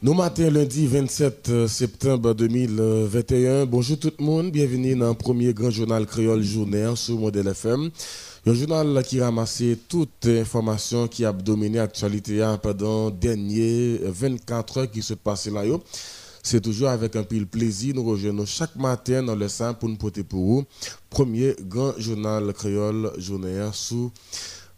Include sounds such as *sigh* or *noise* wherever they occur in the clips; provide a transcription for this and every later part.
Nous matin lundi 27 euh, septembre 2021. Bonjour tout le monde, bienvenue dans le premier grand journal créole journée sur Modèle FM. Un journal qui ramasse toutes les informations qui a dominé l'actualité hein, pendant les dernières 24 heures qui se passent là. C'est toujours avec un pile plaisir. Nous rejoignons chaque matin dans le sein pour nous porter pour vous. Premier grand journal créole journée sur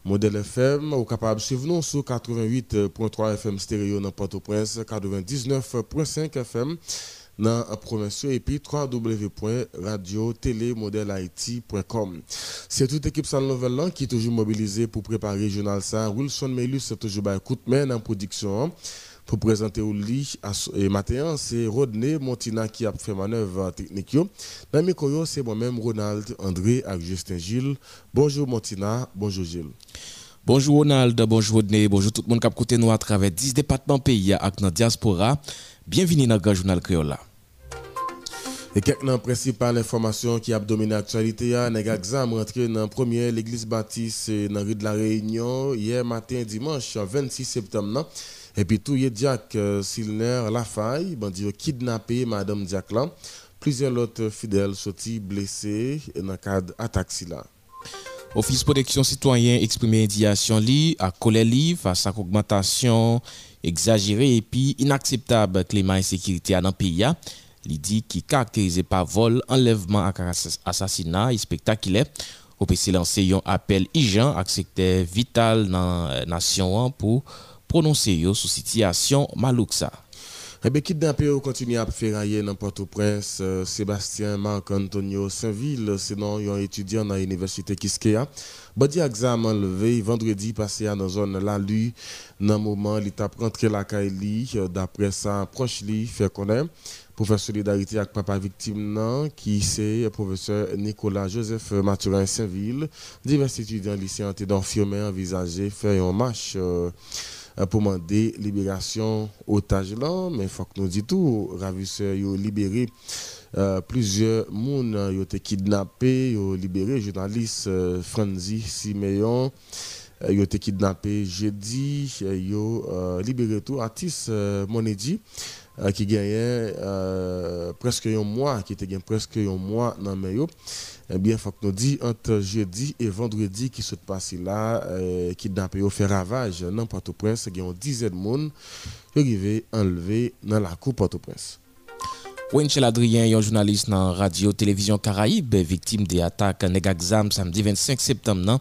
Modèle FM, ou capable de suivre nous sur 88.3 FM stéréo dans Port-au-Prince, 99.5 FM dans la province et puis www.radio-télé-modèle-haïti.com. C'est toute l'équipe Salle Nouvelle qui est toujours mobilisée pour préparer le journal. Wilson Melus c'est toujours de main en production. Pour présenter au lit et matin, c'est Rodney Montina qui a fait manœuvre technique. Dans mes c'est moi-même Ronald André avec Justin Gilles. Bonjour Montina, bonjour Gilles. Bonjour Ronald, bonjour Rodney, bonjour tout le monde qui a écouté nous à travers 10 départements pays avec notre diaspora. Bienvenue dans le journal Créole. Et quelques principales informations qui a dominé l'actualité, les exam rentré dans la première l'église baptiste dans la rue de la Réunion hier matin dimanche 26 septembre. Et puis tout est Jack euh, Silner Lafaille, bandit kidnappé Madame Diak là. Plusieurs autres fidèles sont blessés dans le cadre d'attaque là. Office protection citoyen exprimé indignation li à colère face à l'augmentation exagérée et puis inacceptable climat insécurité dans le pays. Il dit qui caractérisé par vol, enlèvement, assassinat et spectaculaire. Au PC lancé un appel urgent secteur vital dans la nation pour prononcer yo sous situation malouksa. Eh bien, kidnappé continue à ferrailler dans Port-au-Prince, euh, Sébastien Marc-Antonio Saint-Ville, sinon un étudiant dans l'université Kiskeya. Badi examen levé vendredi passé dans la zone Lalu, dans le moment il a rentré la Kaili, euh, d'après sa proche li fait connaître faire solidarité avec papa victime qui c'est le professeur Nicolas Joseph Mathurin Saint-Ville, divers étudiants lycéens ont envisagé faire un marche euh, euh, pour demander libération otages là mais faut que nous dit tout. Ravisseurs ont libéré euh, plusieurs personnes ont été kidnappés ont libéré. Journaliste euh, Franzi Simeon ont été kidnappés jeudi ont libéré tout. Artiste Monedi qui gagnait presque un mois qui était presque un mois dans le eh bien, faut que nous disions entre jeudi et vendredi qui se passe là, euh, n'a pas fait ravage dans Port-au-Prince, il y a une dizaine de monde qui arrivé enlevé dans la coupe Port-au-Prince. Wenchel Adrien, un journaliste dans Radio Télévision Caraïbe, victime des attaques Negaxam samedi 25 septembre dans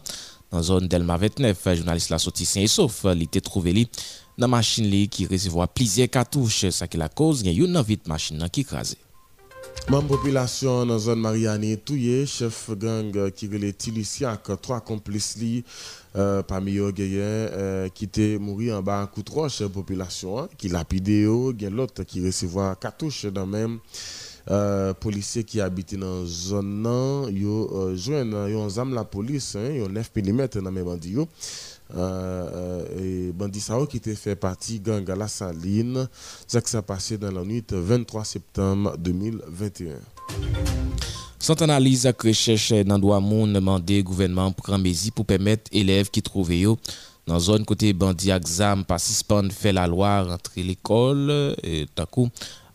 la zone Delma 29. Journaliste la sorti sain et sauf, il était trouvé dans la machine qui recevait plusieurs cartouches. Ça qui la cause, il y a une vite machine qui écrasée. Même population dans la zone Mariani, touye, chef gang qui relait avec trois complices euh, parmi eux, euh, qui étaient morts en bas coup de roche, population, hein, qui y l'autre qui recevait cartouche dans même. Euh, policiers qui habitent dans la zone, ils ont joint la police, ils ont 9 mm dans même bandits. Euh, euh, et Bandi Sao qui était fait partie gang à la saline. Ça qui s'est passé dans la nuit 23 septembre 2021. Sans analyse et recherche dans le demandé gouvernement pour mesure pour permettre élèves qui trouvent dans la zone côté bandi exam pas suspendre faire la loi rentrer l'école et d'un coup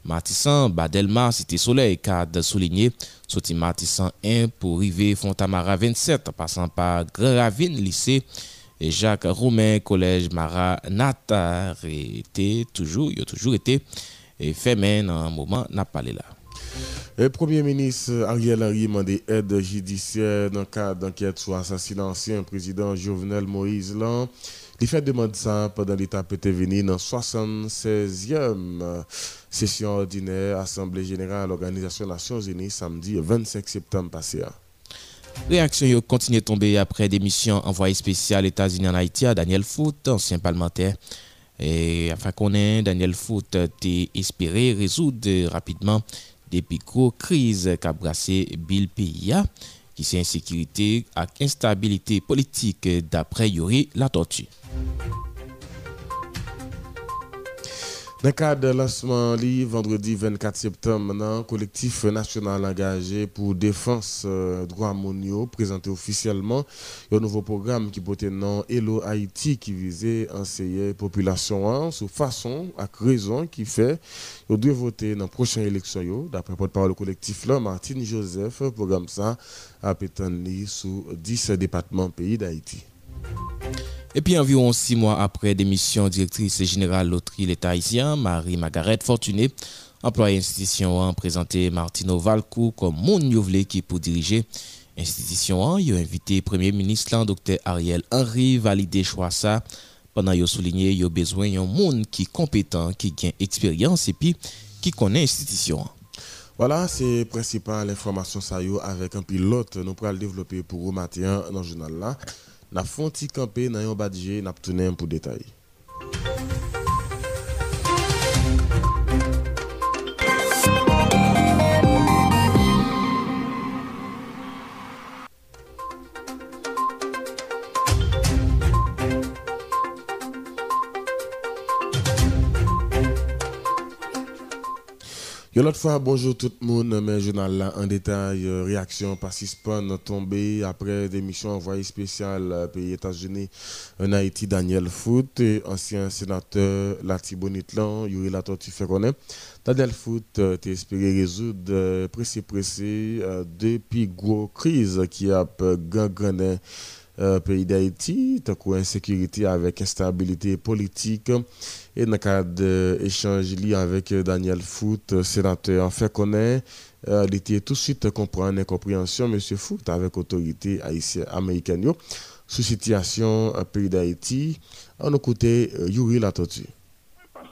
Matissan, Badelma, Cité Soleil, cadre souligné, sorti Matissan 1 pour arriver Fontamara 27, passant par Grand Ravine, lycée et Jacques Roumain, collège Maranatha, était toujours, il a toujours été fermé dans un moment, n'a pas là. Le Premier ministre Ariel Henry a demandé aide judiciaire dans le cadre d'enquête sur l'assassinat ancien président Jovenel Moïse. Il fait demande ça pendant l'étape venu dans la 76e session ordinaire Assemblée générale de l'Organisation Nations Unies samedi 25 septembre passé. Réaction yo continue tomber après démission envoyé spécial États-Unis en Haïti à Daniel Foot, ancien parlementaire. Et afin qu'on ait Daniel Foot euh, t'es espéré résoudre euh, rapidement des picots crises qu'a brassé Bill Pia, qui c'est insécurité et instabilité politique d'après Yuri la tortue. Dans le cadre de lancement vendredi 24 septembre, le collectif national engagé pour défense euh, droits mondiaux présenté officiellement un nouveau programme qui portait nom Hello Haïti qui visait à enseigner la population sous façon, à raison qui fait qu'ils doivent voter dans prochaine élection. D'après porte-parole collectif là, Martine Joseph, programme ça a pétanli sous 10 départements pays d'Haïti. Et puis environ six mois après démission directrice générale loterie l'État haïtien, Marie-Margaret Fortuné, employée institution a présenté Martino Valcou comme mon qui pour diriger institution il a invité Premier ministre Dr Ariel Henry valider choix ça pendant qu'il a souligné qu'il a besoin d'un monde qui est compétent, qui a expérience et puis qui connaît l'institution. Voilà, c'est principale information ça avec un pilote nous pourrons le développer pour vous matin dans le journal là. Nap fon ti kampe nan yon badje, nap tounen pou detay. Yo l'autre fois, bonjour tout le monde, mais journal là en détail, euh, réaction participante tombée après démission envoyé spécial euh, pays États-Unis en Haïti, Daniel Foot, ancien sénateur Lati Bonitlan, Yuri Latortu connaître. Daniel Foot euh, espéré résoudre pressé pressé depuis gros crise qui a gangrené euh, pays d'Haïti, tant insécurité avec instabilité politique. Et dans le cadre d'échange avec Daniel Foot, sénateur, en fait connaître, euh, il tout de suite comprendre incompréhension, M. Foot, avec autorité haïtienne américaine, sous situation pays d'Haïti. On euh, Yuri Latotu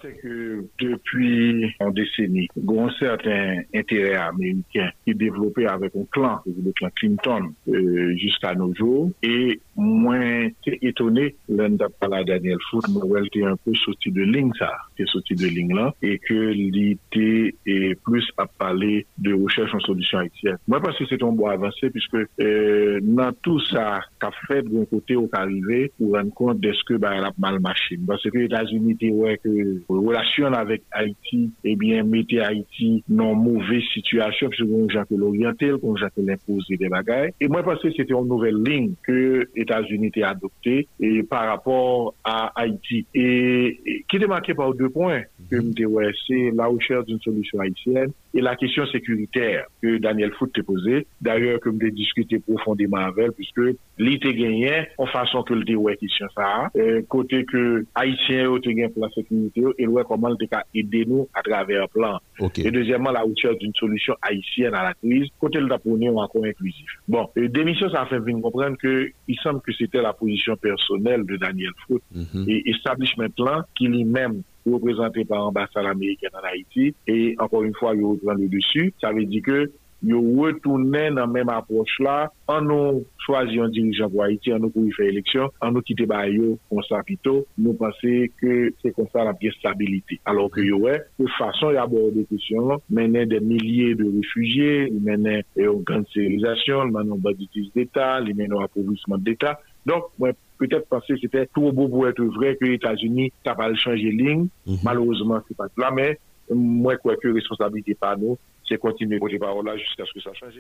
c'est que depuis une décennie, il a un certain intérêt américain qui est développé avec un clan, le clan Clinton, euh, jusqu'à nos jours. Et moins étonné, l'un pas la Daniel Foot, elle était un peu sorti de ligne, ça, est sorti de ligne là, et que l'idée est plus à parler de recherche en solution haïtienne. Moi, parce que c'est un bon avancé, puisque euh, dans tout ça qu'a fait d'un côté au arrivé pour rendre compte de ce que bah, elle a mal marché. Parce que les États-Unis, ouais, que relation avec Haïti, eh bien, mettez Haïti dans une mauvaise situation, puisque on a l'orienté, on a l'imposer des bagailles. Et moi, parce que c'était une nouvelle ligne que les États-Unis ont adoptée et par rapport à Haïti. Et, qui est marqué par deux points que ouais, c'est la recherche d'une solution haïtienne et la question sécuritaire que Daniel Foot t'a posée. D'ailleurs, que j'ai discuté profondément avec puisque l'été gagné en façon que le déway question ça, euh, côté que Haïtiens ont gagné pour la sécurité, et ouais comment le cas aider nous à travers un plan. Et deuxièmement, la recherche d'une solution haïtienne à la crise, côté le taponné encore inclusif. Bon, et démission, ça a fait venir comprendre que il semble que c'était la position personnelle de Daniel Foot mhm. et establishment là qui lui-même représenté par l'ambassade américaine en Haïti. Et encore une fois, il reprend le dessus. Ça veut dire que yo wetounen nan menm aproche la, an nou chwazi yon dirijan pou Haiti, an nou pou yon fè eleksyon, an nou kite ba yo konsa pito, nou pase ke se konsa la piye stabilite. Alors ke yo wè, de fason yon aborde kèsyon, menè de milyè de refugiè, menè yon euh, kanserizasyon, menè yon baditis d'Etat, menè yon apouvisman d'Etat. Donk, mwen peut-être pensé c'était trop beau pou etre vrai que l'Etats-Unis tapal chanje ligne, mm -hmm. malheureusement c'est pas la, mais mwen kwekwe responsabilité pa nou, c'est continuer à parole là jusqu'à ce que ça change.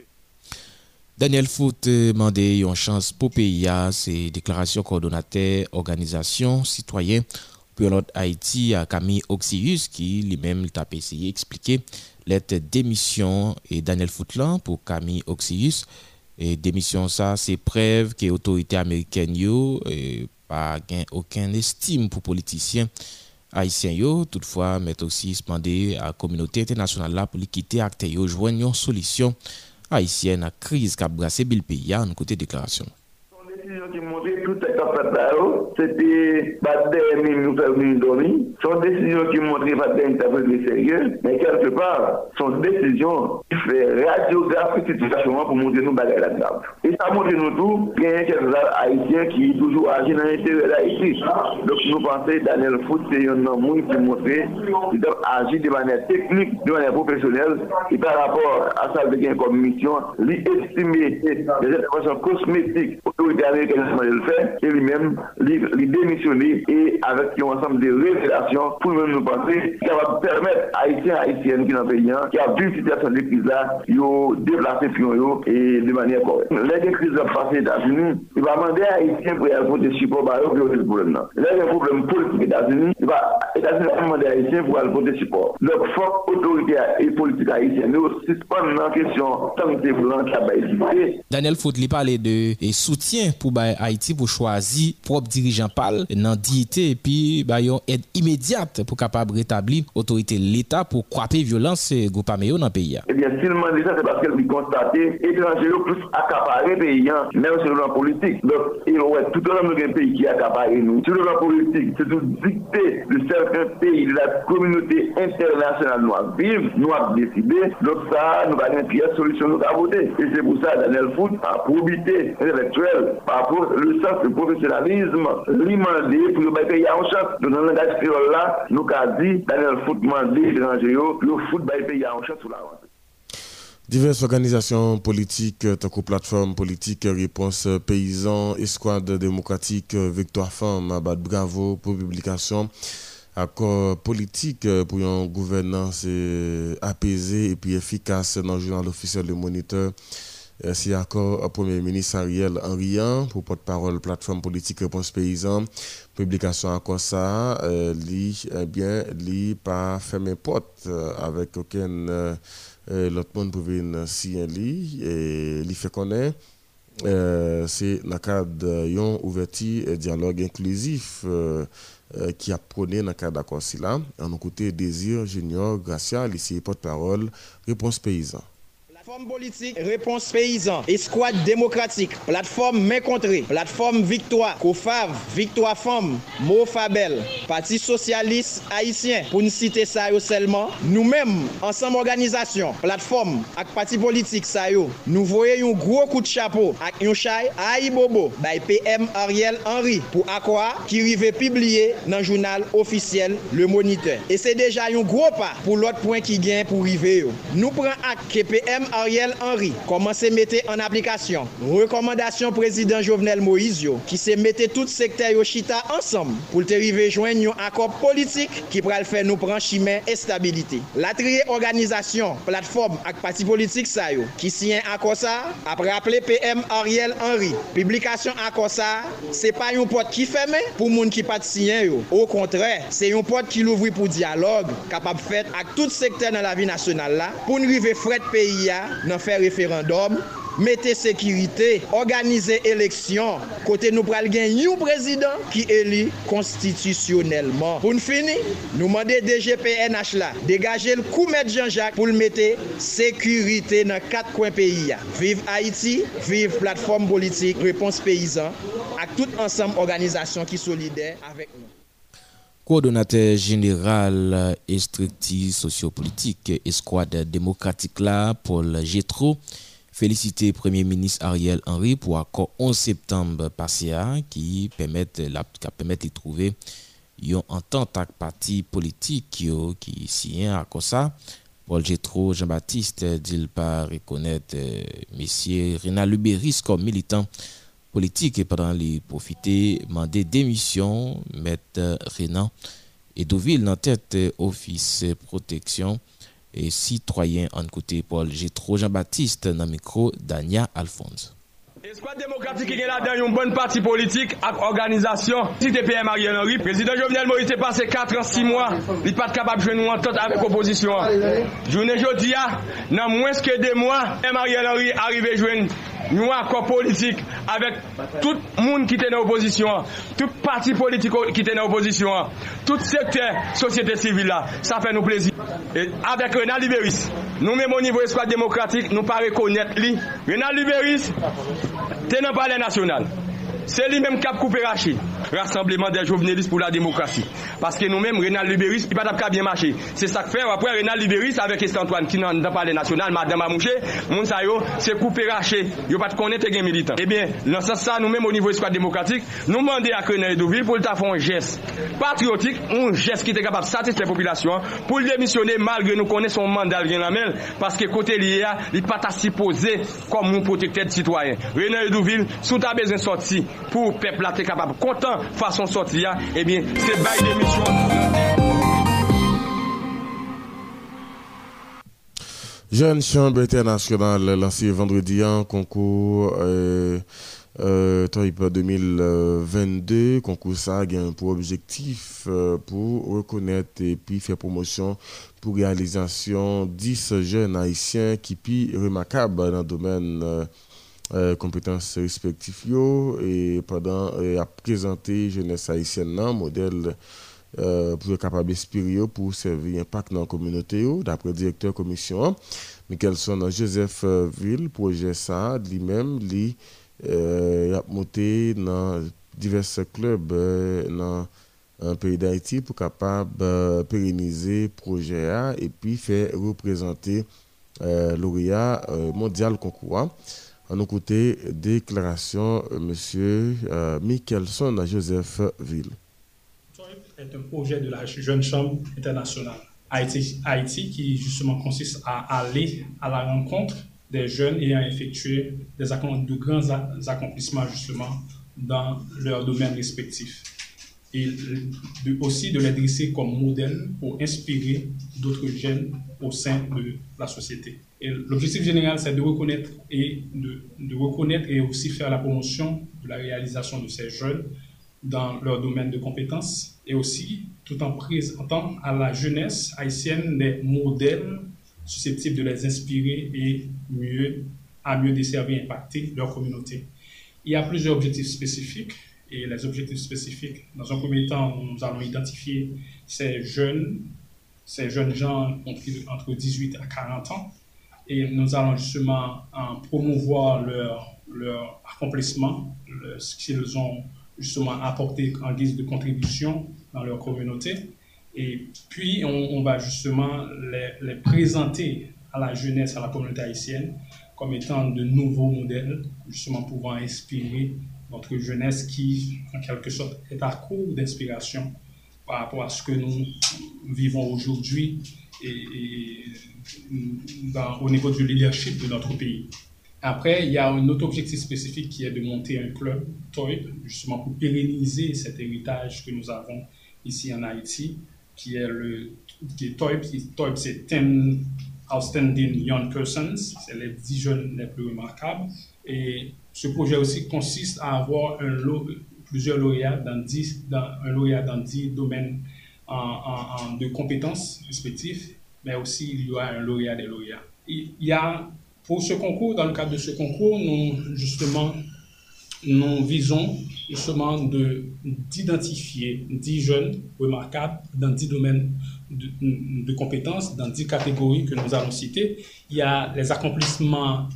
Daniel Foot demandé une chance pour PIA, c'est déclaration coordonnateur organisation citoyen pour l'autre Haïti à Camille Oxius qui lui-même t'a essayé d'expliquer lettre démission. Et Daniel Footland pour Camille Oxius et démission ça, c'est preuve que l'autorité américaine yo pas aucun estime pour politiciens Haïtien yo, toutfwa met osi spande a kominote internasyonal la pou li kite akte yo jwen yon solisyon Haïtien a kriz kap brase bil peya an kote deklarasyon. Décision qui montrait tout est fait c'était pas des nous faire dormir. Son décision qui montrait pas d'interpréter sérieux, mais quelque part, son décision qui fait radiographie situation pour montrer nous bagaille là-dedans. Et ça montre nous tout, qu'il y a quelques haïtiens qui toujours agissent dans l'intérêt d'Haïti. Donc nous pensons Daniel Foot, c'est un homme qui montre qu'il doit agir de manière technique, de manière professionnelle, et par rapport à ça, comme mission, lui estimer des interventions cosmétiques, le et lui-même, lui démissionner et avec un ensemble de révélations pour nous penser qui va permettre à Haïtiens Haïtiennes qui le pays, qui a vu une situation de crise là, de déplacer pion et de manière correcte. Les crises passées aux États-Unis, il va demander à Haïtiens pour avoir des support pour régler le problème là. Là, il un problème politique aux États-Unis, il va États-Unis va demander à Haïtiens pour aller des support. Donc, forte autorité et politique haïtienne, nous suspendons la question tant que blanc qui a. Daniel Foutli parlait de soutien pou bay Haiti pou chwazi prop dirijan pal nan diite epi bay yon ed imediat pou kapab retabli otorite l'Etat pou kwape violans goupame yo nan peyi ya. Eh Ebyen, silman deja se baske li konstate etranje yo plus akapare peyi yan men se loran politik. Dok, e wè, tout an nou gen peyi ki akapare nou. Se loran politik, se tout dikte de certain peyi de la kominote internasyonal nou ap viv, nou ap deside. Dok sa, nou bagen piye solisyon nou ap vote. E se pou sa, Daniel Fout, ap probite, intelektuel, pa le sens du professionnalisme, l'imandé pour le pays en chance. Dans le langage créole là, nous avons dit, Daniel Foot mandé étranger, le foot pays en chance sur la rentrée. Diverses organisations politiques, tant que plateforme politique, réponse paysan, escouade démocratique, victoire femme, bravo pour publication, accord politique pour une gouvernance apaisée et puis efficace dans le journal officiel Le Moniteur. C'est accord Premier ministre Ariel Henry pour porte-parole plateforme politique réponse paysan. Publication à ça, euh, lit, eh bien, lit pas porte avec aucun l'autre monde pour venir signer lui et lui fait connaître. Euh, c'est dans le cadre d'un ouverture dialogue inclusif euh, euh, qui a prôné dans le cadre d'accord là. En côté Désir Junior Gracia lycée porte-parole réponse paysan Plateforme politique, réponse paysan, escouade démocratique, plateforme main contrée, plateforme victoire, COFAV, victoire femme, Mofabel, Parti socialiste haïtien, pour ne citer ça seulement, nous-mêmes, ensemble organisation, plateforme, avec parti politique ça nous voyons un gros coup de chapeau avec un chai Aïe Bobo, by PM Ariel Henry, pour quoi qui arrive publié dans le journal officiel Le Moniteur. Et c'est déjà un gros pas pour l'autre point qui vient pour arriver. Nous prenons acte que PM Ariel Henry komanse mette an aplikasyon. Rekomandasyon prezident Jovenel Moïse yo ki se mette tout sekte yo chita ansam pou lte rive jwen yon akop politik ki pral fè nou pran chimen e stabilite. La triye organizasyon, platform ak pati politik sa yo ki siyen akosa ap rappele PM Ariel Henry. Publikasyon akosa se pa yon pot ki feme pou moun ki pat siyen yo. Ou kontre, se yon pot ki louvri pou dialog kapap fèt ak tout sekte nan la vi nasyonal la pou nrive fret peyi ya nan fè referandom, mette sekirite, organize eleksyon, kote nou pral gen yon prezident ki eli konstitisyonelman. Poun fini, nou mande DGPNH la, degaje l koumet Jean-Jacques pou l mette sekirite nan kat kwen peyi ya. Viv Haiti, viv platform politik, repons peyizan, ak tout ansam organizasyon ki solide avèk nou. Coordonnateur général et stricti sociopolitique escouade démocratique là, Paul Gétro, félicité Premier ministre Ariel Henry pour l'accord 11 septembre passé qui permet la de trouver une entente avec parti politique qui qui signe à ça. Paul Gétro, Jean-Baptiste dit pas reconnaître euh, M. Rina Luberis comme militant politique et pendant les profiter, demander démission, mettre Renan et Deauville dans tête office protection et citoyen en côté Paul Gétro Jean-Baptiste dans micro Dania Alphonse. Espoir démocratique qui est là dans une bonne partie politique avec organisation. Si PM Ariel Henry, président Jovenel Moïse est passé 4 ans, 6 mois, il n'est pas capable de jouer une entente avec l'opposition. Journée jeudi, dans moins que deux mois, Ariel Henry arrive à jouer nous accord politique avec tout le monde qui était dans l'opposition, tout parti politique qui était dans l'opposition, tout secteur société civile ça fait nous plaisir. Et avec Renan Libéris, nous même au niveau espoir démocratique, nous pas reconnaître lui. Renan te nan pale nasyonal. Se li menm kap koupe rache, rassembleman de jovenelis pou la demokrasi. Paske nou menm Renal Liberis, ki pat ap ka bien mache. Se sak fer apre Renal Liberis, avek Esti Antoine, ki nan dan pale nasyonal, madame Amouche, moun sa yo, se koupe rache, yo pat konen te gen militant. Ebyen, lan sa sa nou menm o nivou eskwad demokratik, nou mande ak Renal Edouville pou lta fon jes patriotik, un jes ki te kapap satisfe populasyon, pou l demisyone malgre nou konen son mandal gen la men, paske kote li ya, li pat asipose kom moun protekte de sitwayen. Renal Edouville, sou ta bezen sorti, pour le peuple être capable content façon sortir, eh bien, c'est bail d'émission. Jeune Chambre internationale lancé vendredi en concours euh, euh, 2022. Concours ça a pour objectif euh, pour reconnaître et puis faire promotion pour réalisation 10 jeunes haïtiens qui puis remarquables dans le domaine euh, euh, compétences respectives et pendant à présenter jeunesse haïtienne un modèle euh, pour être capable d'inspirer pour servir impact dans la communauté d'après le directeur commission Michelson Joseph Ville projet ça lui-même lui a monté dans divers clubs dans un pays d'Haïti pour capable euh, pérenniser projet et puis faire représenter euh, lauréat euh, mondial concours. À nos côtés, déclaration M. Euh, Michelson Joseph Ville. est un projet de la Jeune Chambre internationale Haïti, Haïti qui justement consiste à aller à la rencontre des jeunes ayant effectué des, de grands accomplissements justement dans leur domaine respectif et aussi de les dresser comme modèle pour inspirer d'autres jeunes au sein de la société. L'objectif général, c'est de reconnaître et de, reconnaître et aussi faire la promotion de la réalisation de ces jeunes dans leur domaine de compétences et aussi tout en présentant à la jeunesse haïtienne des modèles susceptibles de les inspirer et mieux, à mieux desservir et impacter leur communauté. Il y a plusieurs objectifs spécifiques et les objectifs spécifiques. Dans un premier temps, nous allons identifier ces jeunes, ces jeunes gens entre 18 à 40 ans, et nous allons justement promouvoir leur, leur accomplissement, ce qu'ils ont justement apporté en guise de contribution dans leur communauté. Et puis, on, va justement les, présenter à la jeunesse, à la communauté haïtienne, comme étant de nouveaux modèles, justement pouvant inspirer notre jeunesse qui, en quelque sorte, est à court d'inspiration par rapport à ce que nous vivons aujourd'hui et, au niveau du leadership de notre pays. Après, il y a un autre objectif spécifique qui est de monter un club TOIP, justement pour pérenniser cet héritage que nous avons ici en Haïti, qui est le qui est TOIP. TOIP, c'est 10 Outstanding Young Persons, c'est les 10 jeunes les plus remarquables. Et ce projet aussi consiste à avoir plusieurs lauréats dans 10, dans, un lauréat dans 10 domaines en, de compétences respectives, mais aussi il y aura un lauréat des lauréats. Il y a, pour ce concours, dans le cadre de ce concours, nous, justement, nous visons justement d'identifier 10 jeunes remarquables dans 10 domaines de, compétences, dans 10 catégories que nous allons citer. Il y a les accomplissements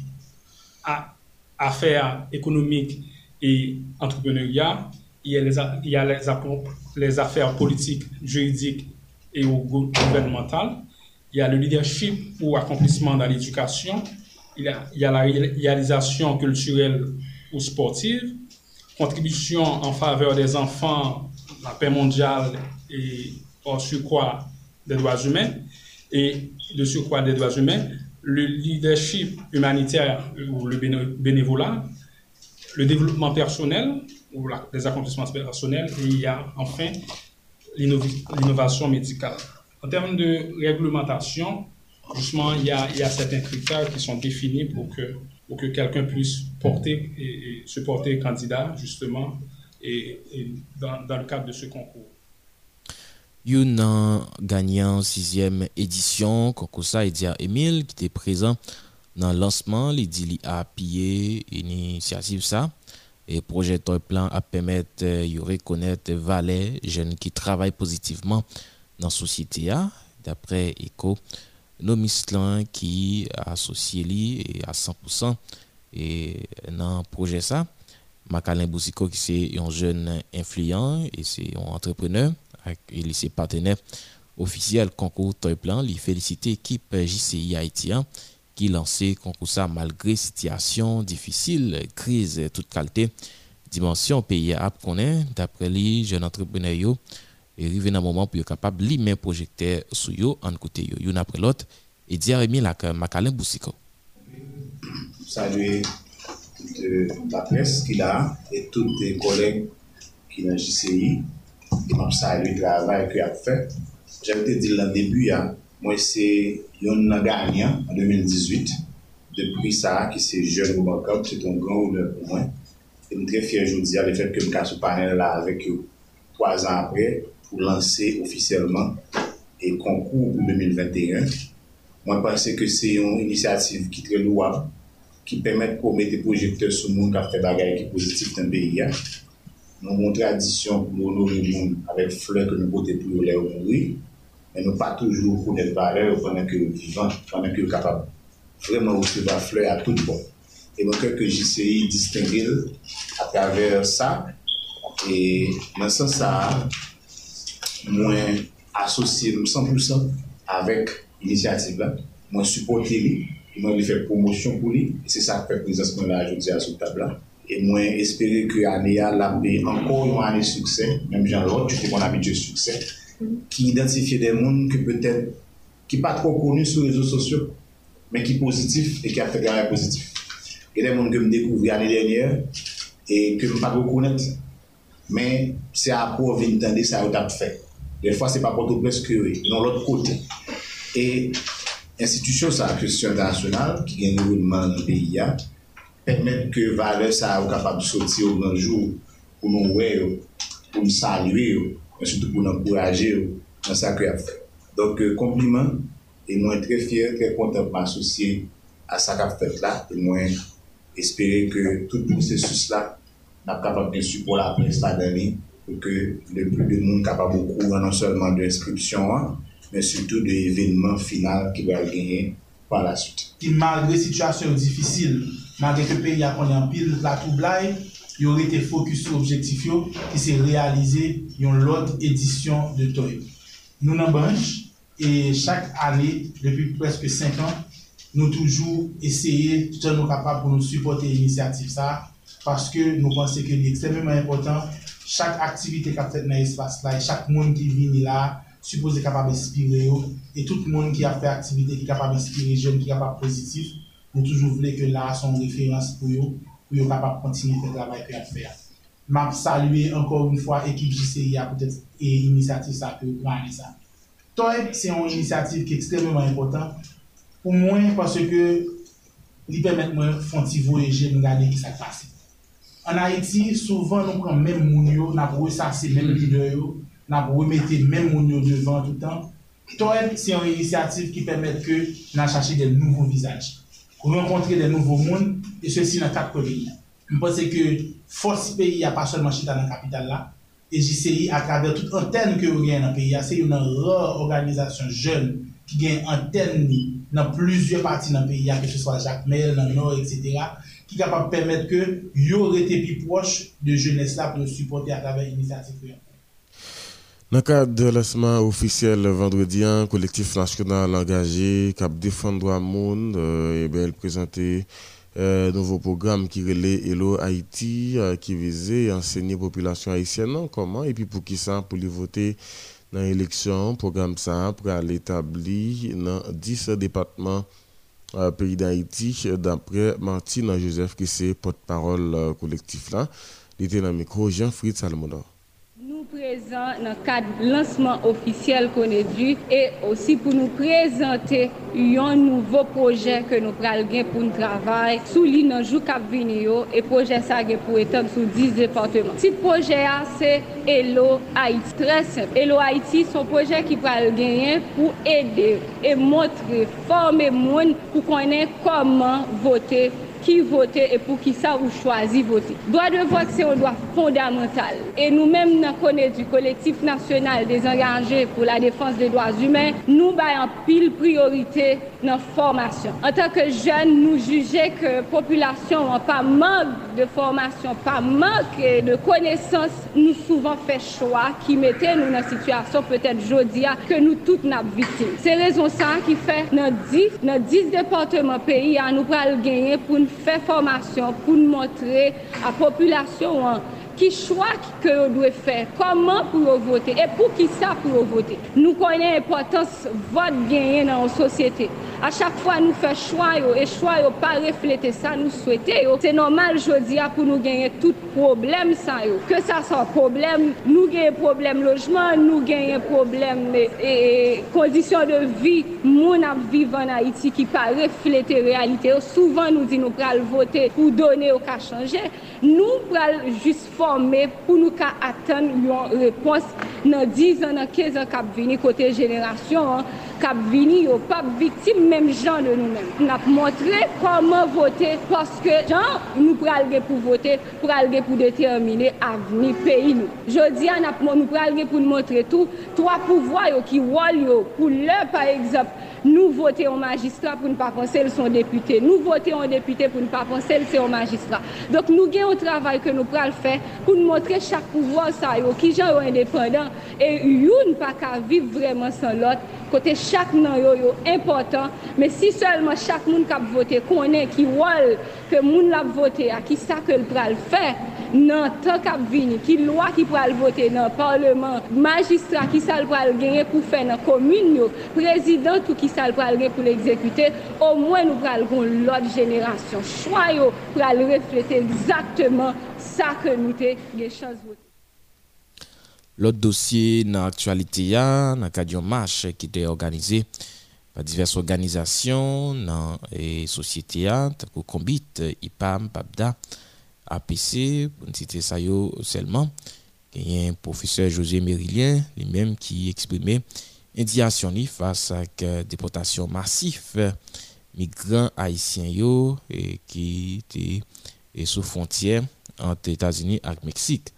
à affaires économiques et entrepreneuriat, il y a les, il y a les, les affaires politiques, juridiques et gouvernementales, il y a le leadership ou accomplissement dans l'éducation, il, y a, la réalisation culturelle ou sportive, contribution en faveur des enfants, la paix mondiale et en surcroît des droits humains, et de surcroît des droits humains, le leadership humanitaire ou le bénévolat, le développement personnel ou la, des accomplissements personnels. Et il y a enfin l'innovation médicale. En termes de réglementation, justement, il y a, il y a certains critères qui sont définis pour que, pour que quelqu'un puisse porter et, et, se porter candidat, justement, et, et dans, dans, le cadre de ce concours. Youn gagnant 6e édition, Kokosa Edia Emile, qui était présent dans le lancement, les dit a pillé initiative ça. Et projet Toy Plan à permettre de euh, reconnaître valets jeunes qui travaillent positivement dans la société. D'après ECO, nos mislan qui associé li à 100% et dans le projet ça. Macalin Boussiko qui c'est un jeune influent et c'est un entrepreneur et ses partenaires officiels concours Toy Plan, il félicite l'équipe JCI Haïtien. Qui lancé concours ça malgré situation difficile, crise toute qualité, dimension pays à connaît d'après les jeunes entrepreneurs et arrivé un moment pour être capable de mettre projecteur sur yo en côté une après l'autre et dire Rémi Macalin Boussico. Salut de la presse qu'il a et tous les collègues qui sont JCI. Je salue le travail qu'il a fait. J'avais dit le début, Mwen se yon nan ganyan an 2018, depri sa ki se jen ou bankop, se ton gran ou lè pou mwen. E mwen tre fyer joudi an le fèp ke m kaso panel la avèk yo 3 an apre pou lanse ofisyelman e konkou pou 2021. Mwen panse ke se yon inisiativ ki tre louab ki pèmèt pou mè de projekte sou moun ka fè bagay ki pozitif tan beyi ya. Nou moun tradisyon pou nou nou moun avèk flè ke nou bote pou yo lè ou moui. men nou pa toujou konen valeur konen ke vivan, konen ke kapab vreman ou se va fleur a tout bon. E mwen kèk ke JCI distingil a traver sa, e mwen san sa mwen asosye mwen 100% avèk inisiativ la, mwen supporte li, mwen li fè promosyon pou li, e se sa fè prezans mwen la ajoute a sou tabla. E mwen espere ke ane ya la be, anko yon ane suksè, mèm jan lòt, jute mwen abidye suksè, ki identifiye de moun ki peut-être ki pa tro konu sou rezo sosyo men ki pozitif e ki a fe gare pozitif. E de moun ke m dekouvri ane denyer e ke m pa tro konet men se a pou vin tende sa yo tap fe. De fwa se pa poto preske non lot kote. E institusyon sa kresyon internasyonal ki gen nou man nan peyi ya permette ke vale sa yo kapab soti yo nan jou pou nou we yo, pou nou salwe yo men soutou pou nan pouraje ou nan sakre a fè. Donk kompliment, e mwen tre fyer, tre kontan pa asosye a sakre a fèt la, e mwen espere ke tout pou se sous la nan kapap gen su pou la apre stad ane, pou ke le pou de moun kapap pou kou anon solman de inskripsyon an, men soutou de evenman final ki wè al genye par la soute. Pi malgre situasyon difisil, malgre ke pe yakon yon pil la tou blai, yo rete fokus sou objektif yo ki se realize yon lot edisyon de TOEIP. Nou nan branj, e chak ane, depi preske 5 an, nou toujou eseye tout an nou kapap pou nou supporte inisiatif sa, paske nou panse ke li ekstremement important, chak aktivite kap fet nan espas la, chak moun ki vini la, suppose kapap espire yo, e tout moun ki ap fe aktivite ki kapap espire jen, ki kapap pozitif, nou toujou vle ke la son referans pou yo, pou yo kapap kontinye fè travay ki ap fè a. Map salue ankor un fwa ekip JCI a pwetè e inisiativ sa ki yo plane sa. Toy, se yon inisiativ ki ekstremèman impotant, pou mwen, pwase ke li pèmèt mwen fwanti voyeje mwen gade ki sa kpasi. An Haiti, souvan nou pran men moun yo, nan pou wè sase men lider yo, nan pou wè mette men moun yo devan toutan. Toy, se yon inisiativ ki pèmèt ke nan chache de nouvo vizaj. rencontrer des nouveaux mondes, et ceci dans quatre pays. Je pense que force pays, a pas seulement Chita dans la capitale là, et JCI, à travers toute antenne que vous avez dans le pays, c'est une rare organisation jeune qui gagne antenne dans plusieurs parties dans le pays, que ce soit Jacmel, dans le Nord, etc., qui est capable de permettre que y aurait été plus proche de jeunesse là pour supporter à travers l'initiative. Dans le cadre de lancement officiel vendredi, un collectif national engagé qui défendre droit monde, euh, et bien, il présentait un nouveau programme qui relait Hello Haïti, euh, qui visait enseigner la population haïtienne comment et puis pour qui ça, pour les voter dans l'élection, programme ça pour aller établir dans 10 départements euh, pays d'Haïti, d'après Martine Joseph, qui est porte-parole collectif là. Était dans le micro Jean-Fritz Salmonor présent dans le cadre lancement officiel qu'on est dû et aussi pour nous présenter un nouveau projet que nous prenons pour nous travailler sous jour cap et projet ça pour étendre sur 10 départements. Ce projet c'est Hello Haïti. Très simple. Hello Haïti, c'est un projet qui va gagner pour aider et montrer, former monde pour connaître comment voter qui voter et pour qui ça vous choisissez voter. Droit de vote, c'est un droit fondamental. Et nous-mêmes, nous connaissons du collectif national des engagés pour la défense des droits humains, nous avons pile priorité la. En tant que jeunes, nous jugeons que la population n'a pas manque de formation, pas manque de connaissances. Nous souvent fait choix qui mettait nous dans une situation peut-être jodia que nous nos victimes. C'est raison ça qui fait dans 10, dans 10 départements pays à nous gagner pour nous faire formation, pour nous montrer à la population hein, qui choix que vous devez faire, comment pour voter et pour qui ça pour voter. Nous connaissons l'importance vote gagner dans la société. À chaque fois nous faisons choix et choix yo pas refléter ça nous souhaitons. C'est normal aujourd'hui pour nous gagner tout problème ça Que ça soit problème, nous gagnons problème logement, nous gagnons problème et, conditions de vie, mon vivre en Haïti qui pas refléter réalité. Souvent nous dit nous pral voter pour donner au cas changer. Nous pral formè pou nou ka atan yon repons nan 10 an, nan 15 an kap vini kote jenerasyon an, kap vini yo pap vitim menm jan de nou menm. Nap montre koman vote, paske jan nou pralge pou vote, pralge pou determine avni peyi nou. Jodi an ap nou pralge pou nou montre tou, 3 pouvwa yo ki wol yo, pou lè par exemple, nou vote yon magistrat pou nou pa pensel son depute, nou vote yon depute pou nou pa pensel se yon magistrat. Dok nou gen yon travay ke nou pral fè, pou nou montre chak pouvwa sa yo, ki jan yo indépendant, e youn pa ka viv vreman san lot, kote chak nan yo yo important, me si selman chak moun kap vote konen ki wol ke moun lap vote a ki sa ke l pral fe, nan tan kap vini, ki lwa ki pral vote nan parleman, magistra ki sal pral genye pou fe nan komun yo, prezident ou ki sal pral genye pou l'ekzekute, o mwen nou pral kon lot jenerasyon. Chwa yo pral reflete exactement sa ke nou te genye chans vote. L'autre dossier dans l'actualité, dans d'une marche qui était organisée par diverses organisations dans les sociétés, comme Combit, IPAM, PAPDA, APC, pour citer ça seulement. Il y a un professeur José Mérilien, lui-même, qui exprimait indignation face à la déportation massive migrants haïtiens qui étaient sous frontière entre États-Unis et Mexique.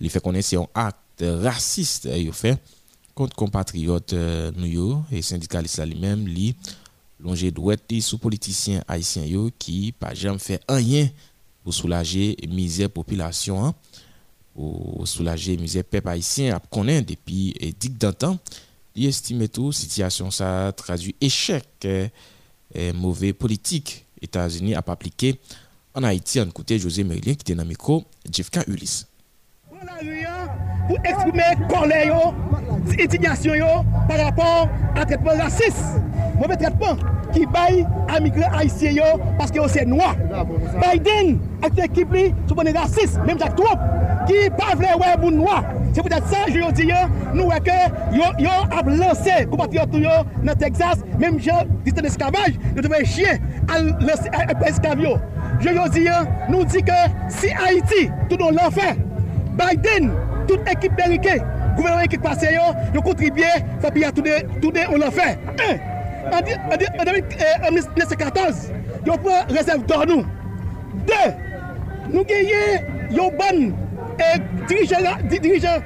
Il fait connaître un acte raciste yo fait contre compatriotes euh, nous et syndicalistes lui-même li longé droite sous politiciens haïtiens yo qui pas jamais fait rien pour soulager misère population hein, pour soulager misère peuple haïtien a connaît depuis dix d'antan il estime tout situation ça traduit échec et eh, mauvais politique. États-Unis a appliqué en Haïti en côté José Merlin qui était dans le micro Jeffka Ulysse pou eksprime kolè yo, etinyasyon yo, par rapport a tretman rasis. Mouve tretman ki bay amigre haisyen yo, paske yo se noa. Biden, ak te ekip li, sou bonen rasis, menm jak troup, ki pa vle wè moun noa. Se pou det sa, yo di yo, nou wè ke yo ap lansè kompatriot yo nan Texas, menm jan disten eskavaj, yo devè chye al lansè eskavyo. Yo yo di yo, nou di ke si Haiti, tout nou l'enfer, Biden, toute équipe américaine, gouvernement équipe passé, ils ont contribué, ça puis tourner euh, en enfer. En 1914, ils ont pris réserve d'or nous. Deux, nous avons une bonne dirigeant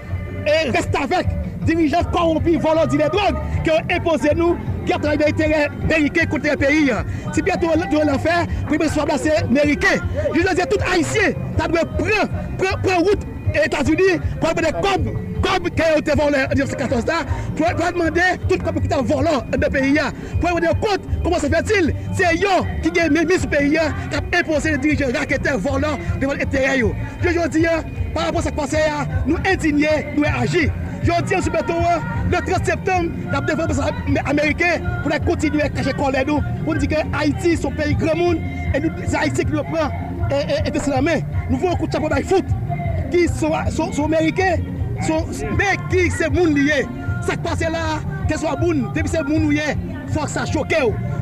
reste avec, dirigeant corrompu, volant des drogues, qui ont imposé nous qui a travaillé l'intérêt américain contre le pays. Si bientôt tu l'enfer, premier soit placé américain. Je veux dire, tout haïtien, tu dois prendre, prendre route Etats-Unis, pou apè de kob, kob kè yo te volè an 1914 da, pou apè demande tout kob ki ta volè an de peyi ya. Pou apè de kont, koman se fè til, se yo ki gen mimi sou peyi ya, kap impose le dirije rakete volè devan etere yo. Je jodi ya, par rapport sa kpase ya, nou indigne, nou e agi. Jodi ya sou beto ya, le 13 septem, nap devan pesa Amerike, pou la kontinue kache kolè nou, pou nou di ke Haiti sou peyi gremoun, e nou se Haiti ki nou pran, e de se la men, nou vou an kout chapo bay foute. Qui sont, sont, sont américains, sont, mais qui c'est moun lié. Ça qui passe là, que soit moun, depuis c'est moun lié, faut que ça choque.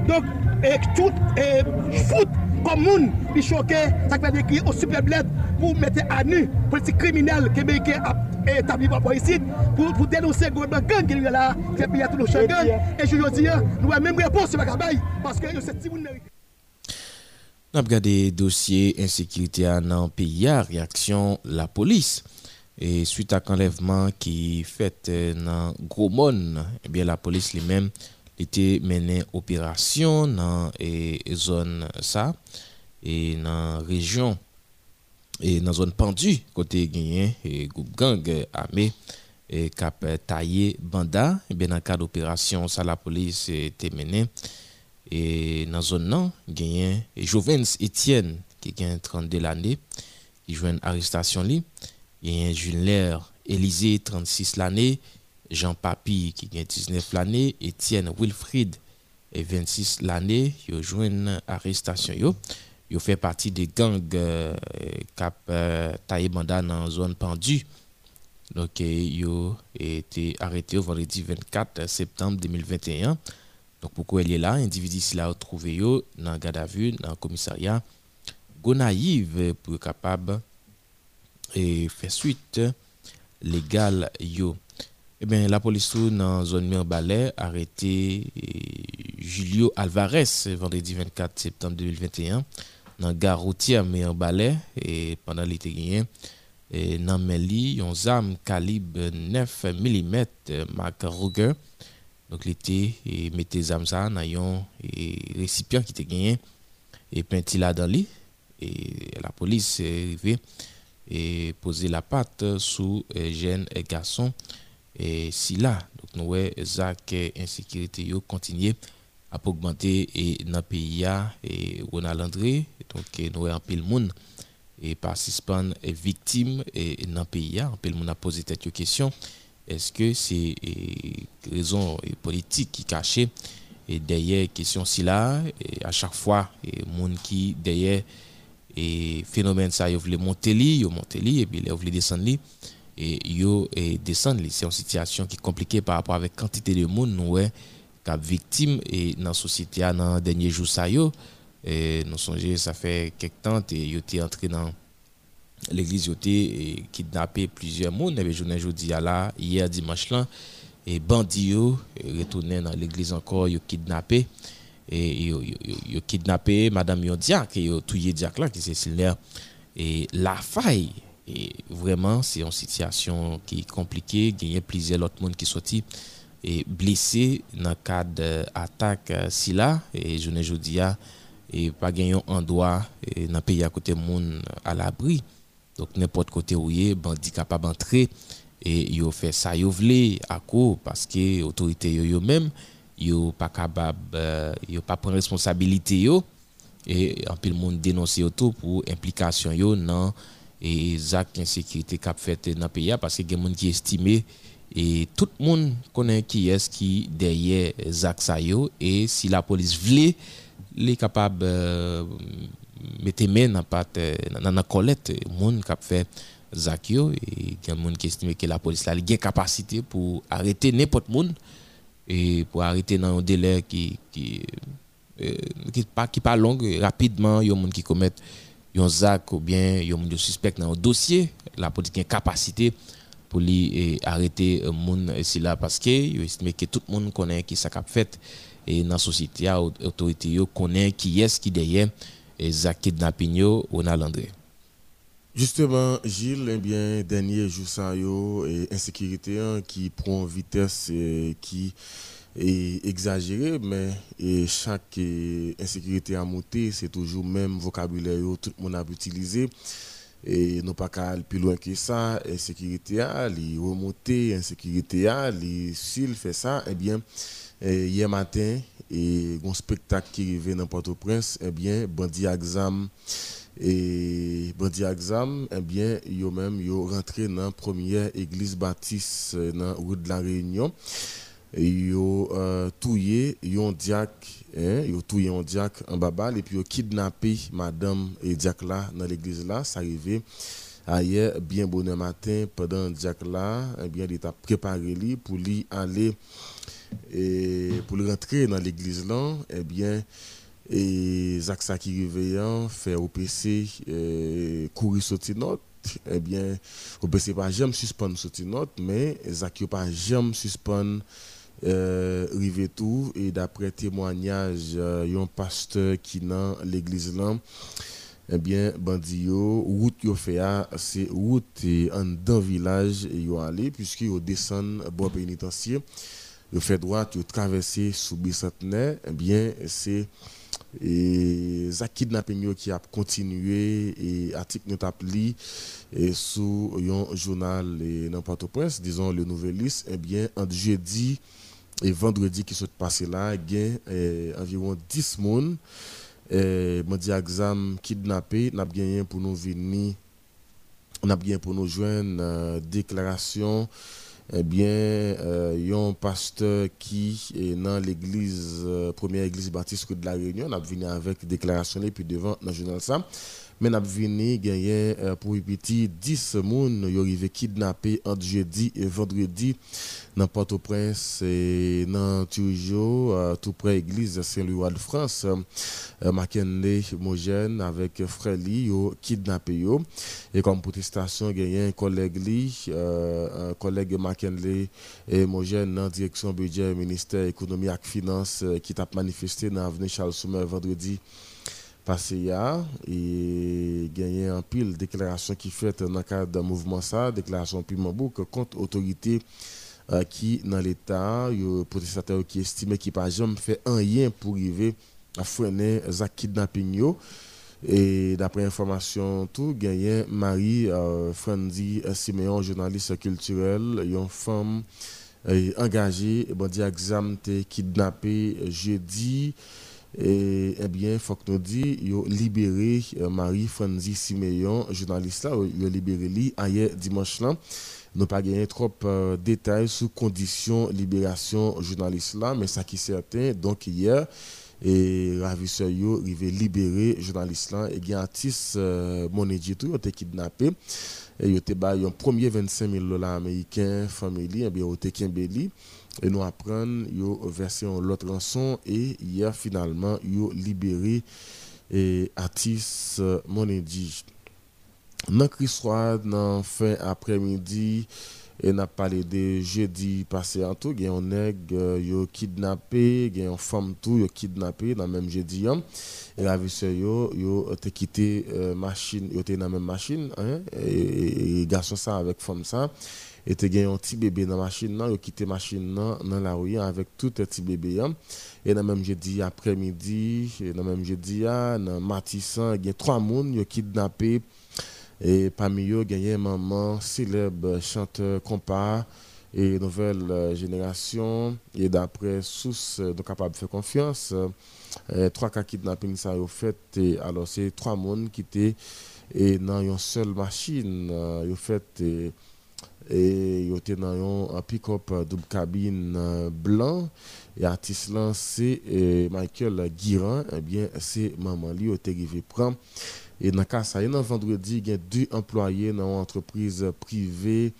Donc, et tout, et foot comme moun, il choque, ça fait écrit au super pour mettre à nu politique criminelle que américain a établi par ici pour, pour dénoncer le gouvernement gang qui est là, qui fait payer tout le. Et je dire, nous avons même réponse sur la parce que c'est petit moun N ap gade dosye insekirite an nan piya reaksyon la polis. E suite ak enlevman ki fet eh, nan Gromon, ebyen eh la polis li men li te menen operasyon nan e, e zon sa, e nan rejyon, e nan zon pandu kote genyen e goup gang ame e kap taye banda, ebyen nan kad operasyon sa la polis te menen. Et dans zone non, gagné Jovens Etienne qui a 32 années, qui joue une arrestation li. Il y Julien Élisée 36 l'année, Jean Papi qui a 19 l'année, Etienne Wilfried et 26 l'année, il joue une arrestation yo. Il fait partie des gangs euh, cap euh, dans la zone pendue. Donc, a été arrêté vendredi 24 septembre 2021. Donc, pourquoi il est là, individu s'il a retrouvé dans le garde à vue, dans le commissariat. Gonaïve pour être capable de faire suite légale yo. Eh la police dans zone Mirbalais a arrêté Julio Alvarez vendredi 24 septembre 2021 dans la gare routière Mirbalais et pendant l'été gagné dans Meli, un zam calibre 9 mm marque Ruger donc l'été et mettez zam ça dans un récipient qui était gagné et peinti là dans lit et la police est arrivée et poser la patte sous jeune garçon et si là donc nous voyons Zach insécurité yo continuer à augmenter et dans le pays et Ronald André donc nous voyons un peu le monde et participants et victimes et dans le pays un peu le monde a posé cette question Eske se e, rezon e, politik ki kache e, deye kesyon si la, a chak fwa moun ki deye fenomen sa yo vle monte li, yo monte li, e bi le yo vle desen li, yo desen li. Se yon sityasyon ki komplike par rapport avek kantite de moun nou we kap viktim nan sosyete ya nan denye jou sa yo. E, nou sonje sa fe kek tante yo te entre nan l'église yo été kidnappé plusieurs monde. Et journée jeudi là hier dimanche là et bandits yo retourné dans l'église encore yo kidnappé. Et yo, yo, yo, kidnappé madame Yondiak et yo tué là qui c'est Sylvain et la faille et vraiment c'est une situation qui est compliquée. Il y a plusieurs autres monde qui sorti et dans le cadre d'attaque si là et je ne jeudi et pas gagné un endroit dans le pays à côté monde à l'abri Dok nepot kote ou ye, bandi kapab antre, e yo fe sa yo vle akou, paske otorite yo yo menm, yo pa kabab, euh, yo pa pren responsabilite yo, e anpil moun denonse yo tou pou implikasyon yo nan e zak insekirite kap fete nan peya, paske gen moun ki estime, e tout moun konen ki es ki derye zak sa yo, e si la polis vle, li kapab... Euh, mettre main dans patte dans la collecte monde qui fait Zakio et il y a monde qui estime que la police a une capacité pour arrêter n'importe monde et pour arrêter dans un délai qui qui euh, qui pas qui pas long rapidement il y a monde qui commettent un zak ou bien il y a monde suspect dans un dossier la police a une capacité pour lui arrêter ici là parce que il que tout le monde connaît qui ça fait et dans la société autorité connaît qui est qui derrière et zak kidnapping Ronald Justement, Gilles, eh bien, dernier jour ça et insécurité hein, qui prend vitesse et qui est exagérée, mais chaque insécurité a monté, c'est toujours le même vocabulaire que tout le monde a utilisé. Et non pas qu'à plus loin que ça, insécurité a, les remonter, insécurité a, s'il fait ça, eh bien, hier matin, et un spectacle qui arrivait dans Port-au-Prince, eh bien, bandit exam et bandi exam eh bien yo même yo rentré dans première église baptiste euh, dans route de la Réunion. Yo euh, touye yon diak hein yo touye un diak en babal et puis yo kidnappé madame et dans l'église là. Ça arrivé hier bien bon matin pendant diak là eh bien préparé pour lui aller et pour rentrer dans l'église là eh bien et Zach qui réveillant fait OPC euh, courir sortir note eh bien OPC pas jamais suspendre sortir note mais Zach pas jamais suspendre euh, rive tout. Et d'après témoignage euh, un pasteur qui dans l'église là eh bien bandi yo route yo fait c'est route en dans village yo aller puisque yo descend bois pénitentiaire yo fait droit yo traverser sous bicentenaire eh bien c'est et kidnapping qui a continué et article nous appelé et sous un journal et n'importe prince disons le Nouvelliste eh bien en jeudi et vendredi qui sont passés là il y a environ 10 personnes et dit exam kidnappé n'a gagné pour nous venir n'a gagné pour nous joindre euh, déclaration eh bien, euh, y a un pasteur qui est dans l'église, euh, première église baptiste de la Réunion, on a venu avec déclaration et puis devant le journal. Mais on a venu gagner euh, pour petit 10 personnes qui arrivé kidnappé entre jeudi et vendredi dans Port-au-Prince et dans toujours euh, tout près l'église Saint-Louis de France. Euh, Mackenley Mogène avec Fréli yo kidnappé yo et comme protestation gagné un collègue li un collègue Mackenley et Mogène dans direction budget ministère économie et finance qui t'a manifesté dans l'avenue Charles Soumer vendredi passé hier et gagné un pile déclaration qui fait dans le cadre d'un mouvement ça déclaration Pimambouk contre autorité euh, qui dans l'état le protestateur qui estime qu'il pas jamais fait un rien pour arriver à freiner les kidnapping et d'après information tout gagné Marie euh, Franzi Siméon journaliste culturel une femme euh, engagée bon dit examen kidnappé jeudi et eh bien, faut que nous dit, yo libéré euh, Marie Franzi Siméon, journaliste là, yo libéré lui hier dimanche là. Nous pas gagné trop de euh, détails sur conditions libération journaliste là, mais ça qui est certain, donc hier, et ravisseur yo rivé libéré journaliste là et un artiste euh, tout été kidnappé et yo été un premier 25 000 dollars américains famille et bien au Kimbeli et nous apprenons yo versé l'autre rançon et hier finalement yo libéré et artiste Monédi dans soir dans fin après-midi et n'a parlé de jeudi passé en tout il y a un nègre euh, kidnappé il y a une femme tout yo kidnappé dans même jeudi hein. et vie yo yo te quitté euh, machine yo était dans même machine hein et, et garçon ça avec femme ça et te gagné un petit bébé dans la machine là yo quitté machine dans la rue avec tout un petit bébé hein. et dans même jeudi après-midi dans même jeudi dans Matissan il y a trois monde yo kidnappé et parmi eux, il y a maman célèbre chanteur compas et nouvelle euh, génération. Et d'après sources euh, de capable de faire confiance, euh, trois cas kidnapping ça ont fait. Alors, c'est trois personnes qui étaient dans une seule machine. Et ils étaient dans un pick-up double cabine blanc. Et l'artiste là, c'est Michael Guiran. Eh bien, c'est maman lui qui arrivé prendre. Et dans cas ça, vendredi, il y a deux employés dans une entreprise privée.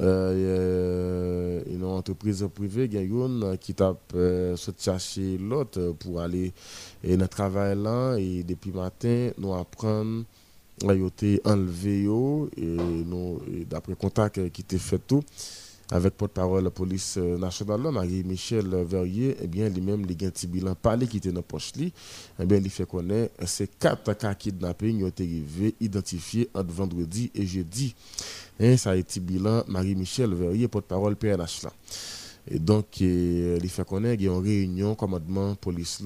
Euh, une entreprise privée, il y a qui t'a euh, chercher l'autre pour aller dans le. Et depuis matin, nous apprenons a été enlevé et d'après contact qui était fait tout avec porte-parole la police euh, nationale, Marie-Michel Verrier, eh bien, lui-même, il a un bilan parlé qui était dans la poche, eh bien, il fait connaître ces quatre cas kidnapping qui ont été identifiés entre vendredi et jeudi. Et hein, ça a été bilan Marie-Michel Verrier, porte-parole PNH. Là. Et donc, euh, il fait connaître qu'il y a une réunion commandement police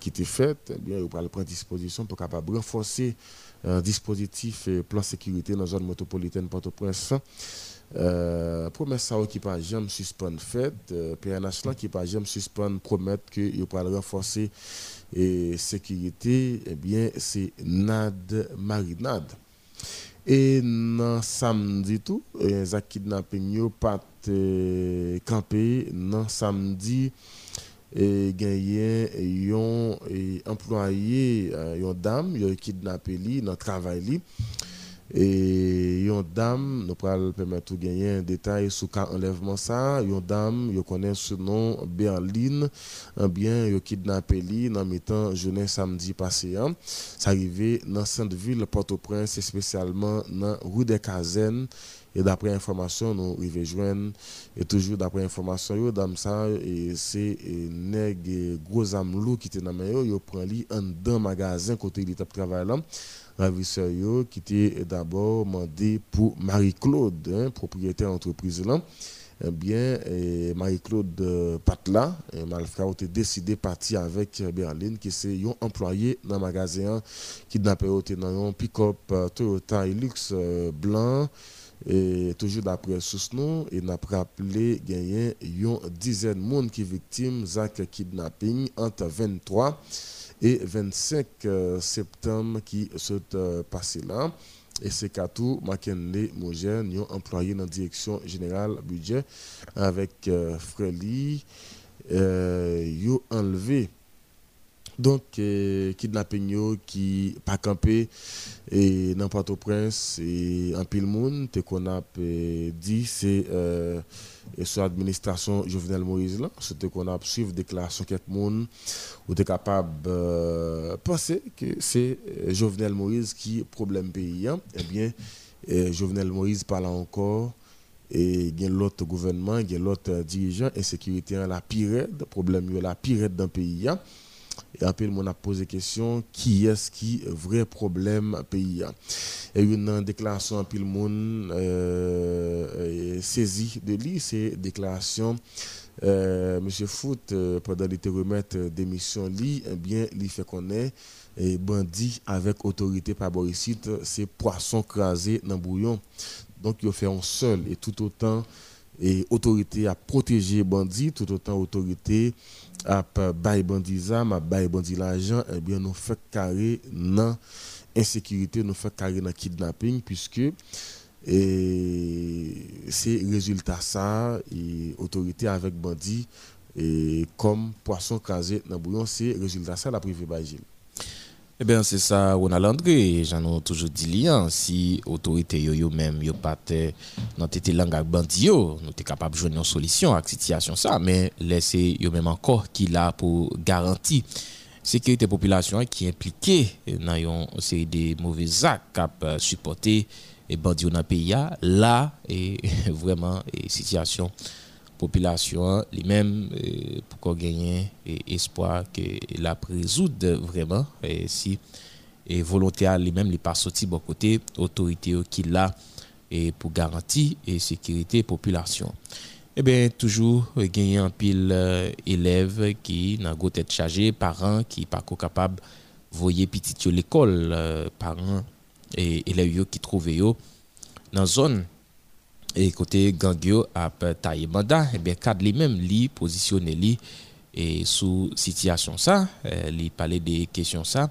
qui était faite. Eh bien, il prendre disposition pour renforcer un dispositif et plan sécurité dans la zone métropolitaine Port-au-Prince. Euh, promesse ça qui pas jamais suspendre fait euh, PNH là qui pas jamais suspendre promettre que il va renforcer et sécurité eh bien c'est nad marinade et non samedi tout les eh, kidnapping yo pas euh, camper. Non samedi et gagné yon employé yon dame yon kidnappé li dans travail li et une dame, nous pourrons permettre de gagner un détail sur cas enlèvement ça. Une dame, je connais ce nom Berlin, un bien, yo kidnappé li dans temps journée samedi passé. Hein. Ça arrivé dans Sainte-Ville, Port-au-Prince, spécialement dans rue des Cazennes Et d'après information, nous arrivons joindre, et toujours d'après information, dans ça, c'est nèg gros amelou qui était dans main, il prend lui en dans magasin côté il travail là. Ravisseur qui était d'abord demandé pour Marie-Claude, hein, propriétaire d'entreprise là eh bien, eh, Marie-Claude euh, Patla, eh, Malfra ont décidé de partir avec euh, Berlin, qui est un employé dans le magasin qui n'a pas dans un pick-up euh, Toyota Hilux blanc. Et toujours d'après Sousnou, il pas rappelé qu'il y a une dizaine de personnes qui victimes de kidnapping entre 23 et 25 septembre qui sont passés là. Et c'est Katou Makenle Mogen, employé dans la direction générale budget avec euh, Frélie, euh, enlevé donc euh, kidnapping qui pas campé et dans Port-au-Prince et en pile monde qu'on a euh, dit c'est euh, sur l'administration Jovenel Moïse là c'était qu'on a suivre déclaration quelques monde est capable de penser que c'est Jovenel Moïse qui problème pays hein. eh bien Jovenel Moïse parle encore et il y a l'autre gouvernement, il y a l'autre dirigeant, insécurité, la pire, problème, la pire dans le pays. Hein. Et après, on a posé la question qui est-ce qui est vrai problème pays? Et une déclaration, puis le monde euh, saisi de lui, c'est déclaration. Euh, Monsieur Foot, euh, pendant les remettre démission, lui, eh bien, il fait connaître et bandit avec autorité par Borisite, c'est poisson crasé dans le bouillon. Donc, il fait un seul et tout autant et autorité à protéger bandits, tout autant autorité à bail bandits à bail bandit l'argent, eh bien nous fait carré dans insécurité, nous fait carré dans kidnapping puisque et c'est résultat ça et autorité avec bandits et comme poisson crasé dans bouillon, c'est résultat ça la privée Bagil. Eh bien, c'est ça, Ronald André. J'en ai toujours dit lien. Si l'autorité yo même yo pas dans tête langue avec bandi nous sommes capable de jouer une solution à cette situation ça, mais laisser yo même encore qui là pour garantir sécurité population qui est impliquée dans une série de mauvais actes qui supporter et bandi dans pays là et *laughs* vraiment et situation population lui-même euh, pour gagner espoir que la résoudre vraiment et si et volontaire lui-même les pas sorti bon côté autorité qui là et pour garantir et sécurité population. Eh bien toujours gagner un pile euh, qui n'a pas tête chargé parents qui pas capable voyer petit l'école euh, parents et élèves qui trouvent yo dans zone et côté gangio a taillé mandat et eh bien cadre lui même li positionné li et sous situation ça euh, li parler des questions ça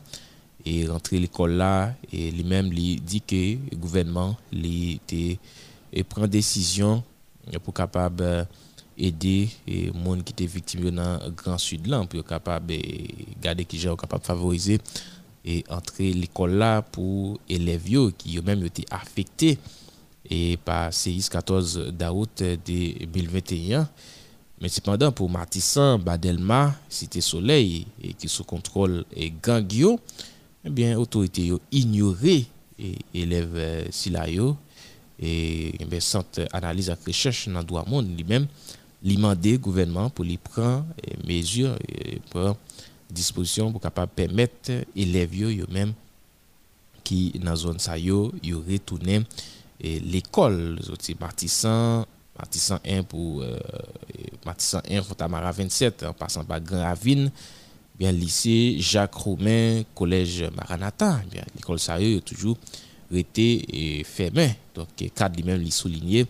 et rentrer l'école là et lui-même lui dit que le gouvernement et prend décision pour capable euh, aider les monde qui étaient victimes dans grand sud là pour capable garder qui j'ai capable favoriser et entrer l'école là pour élèves qui eux même été affectés et par 6 14 d'août 2021. Mais cependant, pour Matissan, Badelma, Cité Soleil, et qui sous contrôle et Gangio, eh bien, autorité ignoré et élève euh, Silayo et eh centre analyse et recherche dans le monde lui-même, demandé gouvernement pour lui prendre mesures et prendre disposition pour capable permettre élèves eux-mêmes qui dans zone ça yo retourner et l'école Martissan Martissan 1 pour euh, Martissan 1 Fontamara 27 en passant par Grand Ravine bien lycée Jacques Romain collège Maranatha. Bien l'école ça a toujours été fermé donc cadre lui-même lui souligné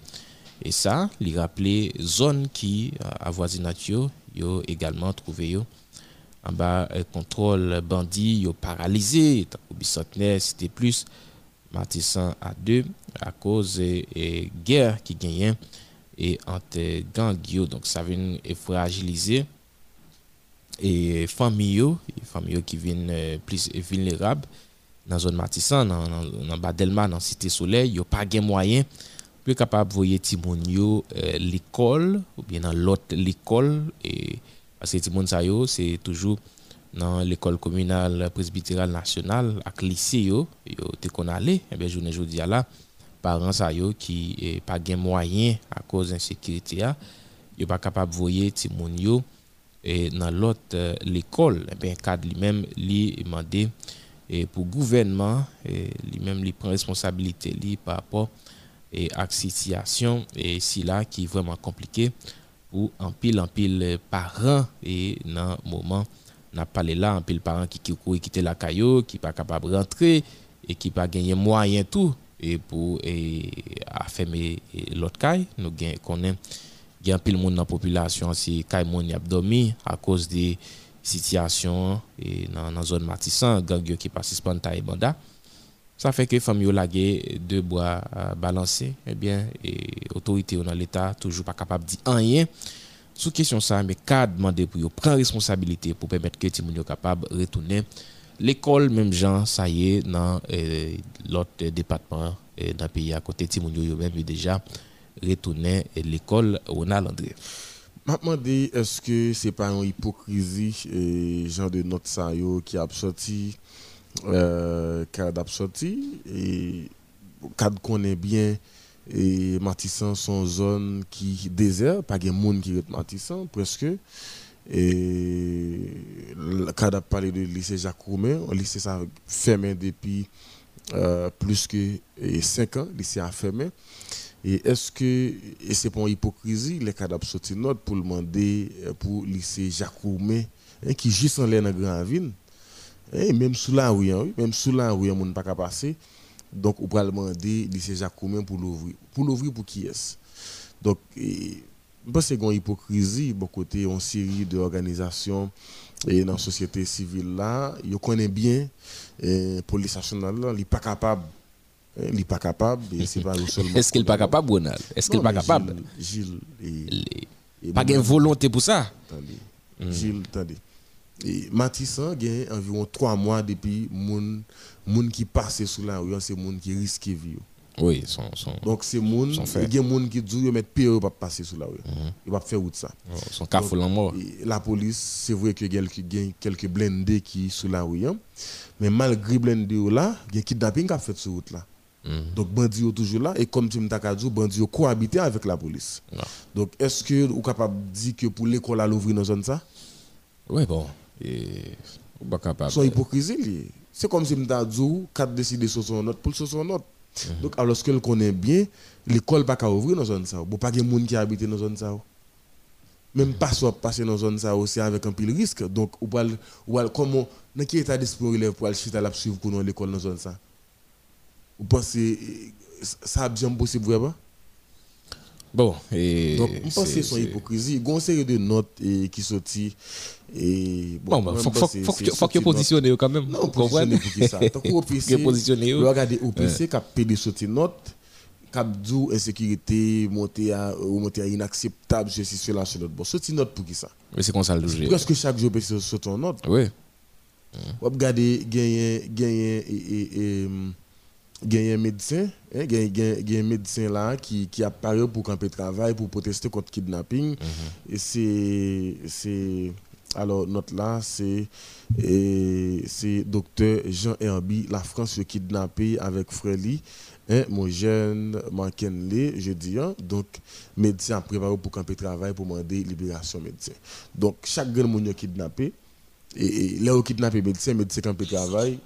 et ça lui rappelait zone qui avoisinatio yo également trouvé yo en bas contrôle bandit yo paralysé. Bicentenaire c'était plus Matissan à deux à cause de guerre qui gagne et entre gangs donc ça vient fragiliser. Et famille famille qui viennent euh, plus vulnérables dans zone Matissan dans dans Badelma dans cité soleil yo pas gain moyen plus capable voyer timon euh, l'école ou bien dans l'autre l'école. Et parce que timon c'est toujours dans l'école communale presbytérale nationale avec lycée yo yo te qu'on allé et eh bien journée jodi là parents ça yo qui eh, pas gain moyen à cause d'insécurité a yo pas capable voyer ti moun yo et dans l'autre l'école eh bien cadre lui-même lui demandé et pour gouvernement et lui-même lui prend responsabilité lui par rapport et à situation et si là qui est vraiment compliqué pour en pile en pile parents et dans moment n'a parlé là en pile parents qui qui couru quitter la caillou qui pas capable de rentrer et qui pas gagner moyen tout et pour et fermer l'autre caille. Nous connaît il y a pile monde dans la population si caille monde a dormi à cause des situations et dans la zone Matissan gang qui passe taille banda ça fait que famille lagué deux bois balancés eh bien et autorité dans l'état toujours pas capable de dire rien sous question ça mais cadre demander pour prendre responsabilité pour permettre que les capable de retourner l'école même gens ça y est dans eh, l'autre département eh, pays à côté. Timounio même déjà retourné l'école Ronald André. M'a dit est-ce que c'est pas une hypocrisie et genre de notre ça qui a sorti euh, cadre sorti et cadre connaît bien et Matissan son zone qui désert pas de monde qui est Matissan presque et le cadre a parlé de lycée Jacques le lycée ça fermé depuis euh, plus que 5 ans le lycée a fermé et est-ce que et c'est pour hypocrisie les cadres sorti note pour demander euh, pour lycée Jacques hein, qui juste en l'air dans grand ville et même sous la rue, hein, même sous la rue, on ne pas passer. Donc, on peut demander lycée Jacques Roumain pour l'ouvrir. Pour l'ouvrir pour qui est-ce? Donc, je pense qu'il y a une hypocrisie, bon côté, une série d'organisations et dans la société civile là, ils connaissent bien la police nationale, ils n'est pas capable. Il n'est pas capable, c'est pas *laughs* Est-ce qu'il n'est pas capable, Ronald? Est-ce qu'il n'est pas capable? Gilles, pas de volonté pour ça? Attendez, hmm. Gilles, attendez. Et Matissan a environ trois mois depuis moun moun qui passe sous la rue, c'est moun qui risque vie. Oui, son, son, Donc c'est moun, il y a moun qui dit mettre pire pour passer sous la rue. Mm Il va faire route ça. Oh, son cafou en mort. La police, c'est vrai que y a quelques blindés qui sous la rue, hein. mais malgré blindés là, il y a kidnapping qui a fait sur route là. Mhm. Donc, bandits sont toujours là. Et comme tu m'as dit, bandits cohabitent avec la police. Donc, est-ce que vous êtes capable de dire que pour l'école à l'ouvrir dans zone ça? Oui, bon. Et pas capable. Son hypocrisie, c'est comme si dit quatre décider sur son note pour sur son note. Mhm. Donc alors que le connaît bien, l'école pas qu'à ouvrir dans zone ça. Bon pas de monde qui habite dans zone ça. Même pas soit passer dans zone ça aussi avec un pile risque. Donc ou pas comment dans quel état d'esprit élève pour aller chiter la suivre pour l'école dans zone ça? Vous pensez ça a bien possible vraiment Bon, et. Donc, je pense que c'est son hypocrisie. Il y a une série de notes qui sortent. Et bon, bon bah, faut, faut, faut, que positionner quand même. Non, pour qui ça? Tant *laughs* qu'on OPC, regardez OPC qui a payé des notes, qui a dit insécurité, monter à, monter à inacceptable, ceci, cela, notre bon. Sorti note pour qui ça? Mais c'est comme ça le juge. Presque chaque jour, OPC sort une note. Oui. Vous regardez, gagner, gagner, et. et il y a un médecin, hein, il y a un médecin là qui, qui apparaît pour camper travail, pour protester contre le kidnapping. Mhm. Et c'est, alors notre là, c'est, c'est docteur Jean Herby, la France kidnappé avec Frélie, hein, mon jeune je dis, hein, donc médecin préparé pour camper travail pour demander libération médecin. Donc chaque grand monde kidnappé, et, et là où kidnappé médecin, médecin camper travail,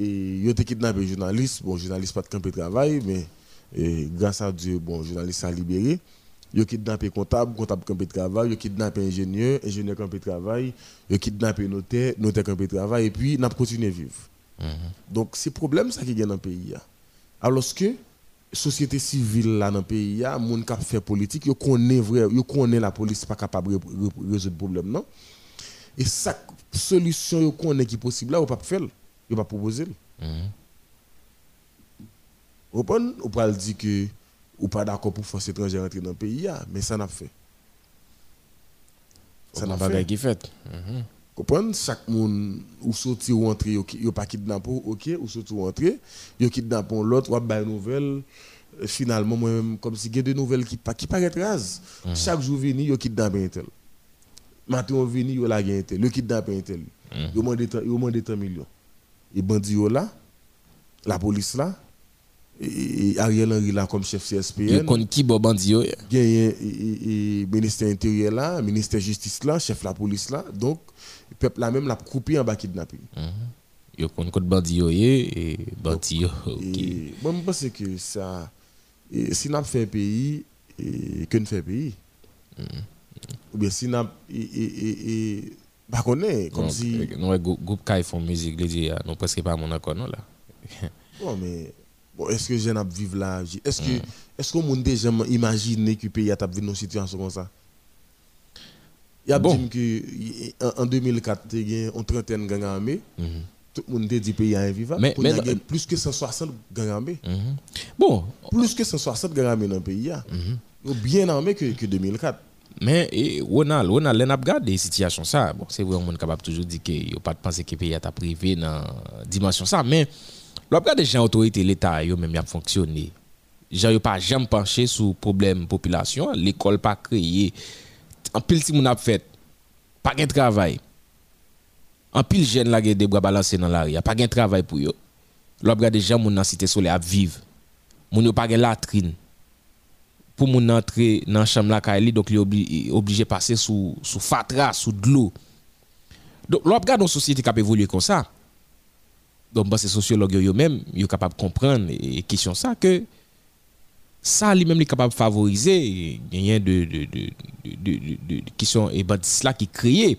et il a kidnappé journaliste, bon, journaliste pas de camp de travail, mais grâce à Dieu, bon, journaliste a libéré. Il a kidnappé comptable, comptable camp de travail, il a kidnappé ingénieur, ingénieur camp de travail, il a kidnappé notaire, notaire camp de travail, et puis il a continué à vivre. Mhm. Donc, c'est problème ça qui est dans le pays. Alors que société civile là dans le pays, les gens qui fait politique, ils connaissent vrai, ils connaissent la police pas capable de résoudre le problème non? Et chaque solution ils connaissent qui est possible là, on pas faire il va proposer. Mm Ou pas dire que ou pas d'accord pour forcer étrangère rentrer dans le pays, mais ça n'a fait. Ça n'a pas qui fait. Mm Comprendre chaque monde ou sortir ou entrer, yo pas kidnappé, OK, ou sortir ou entrer, yo kidnappé l'autre, ou ba nouvelle finalement moi même comme si il y a des nouvelles qui pas qui paraît rase. Mm Chaque jour vini yo un tel. Matin on vini yo la un tel, le kidnappé un tel. Mm Yo demande yo demande 30 millions et bandits là, la police là, et Ariel Henry là comme chef CSPN. Il qui bon bandi yo? Gagne et ministère intérieur là, ministère justice là, chef la police là. Donc le peuple là même l'a coupé en bas kidnapping. Yo connaît code bandi yo et bandi yo. Et moi je pense que ça si n'a fait pays et que ne fait pays. Ou bien si n'a et et et pas connaît comme si non groupe Kai font musique les dit non presque pas mon accord non là. *laughs* bon mais Bon, est-ce que je n'ai vivre là? Est-ce que est-ce qu'on monde déjà imaginer que le pays a vécu une situation comme ça? Il y a bon. que en 2004 il y a une trentaine de gangs armés. Tout le monde dit que le pays est invivable. Mais, mais il y a plus que 160 gangs armés. Bon, plus que 160 gangs armés dans le pays. Bien armés que, que 2004. Mais Ronald, Ronald, on a regardé situation ça. Bon, c'est vrai on est capable toujours dire que a pas de penser que le pays est privé dans dimension ça, mais Lorsque des gens autorité l'État yo même a fonctionné. Gens yo pas jamais penché sur problème population, l'école pas créé. En pile si moun a fait pas de travail. En pile jeune la des bras balancés dans la rue, pas de travail pour yo. Lorsque des gens moun dans cité soleil à vivre. Moun yo pas de latrine. Pour moun entrer dans chambre la donc il obligé passer sous sous fatra, sous de l'eau. Donc lorsque dans société qui a évolué comme ça, donc bah, ces sociologues eux-mêmes sont capables de comprendre et question ça que ça lui-même est capable de favoriser il de de de de de qui sont et cela qui créé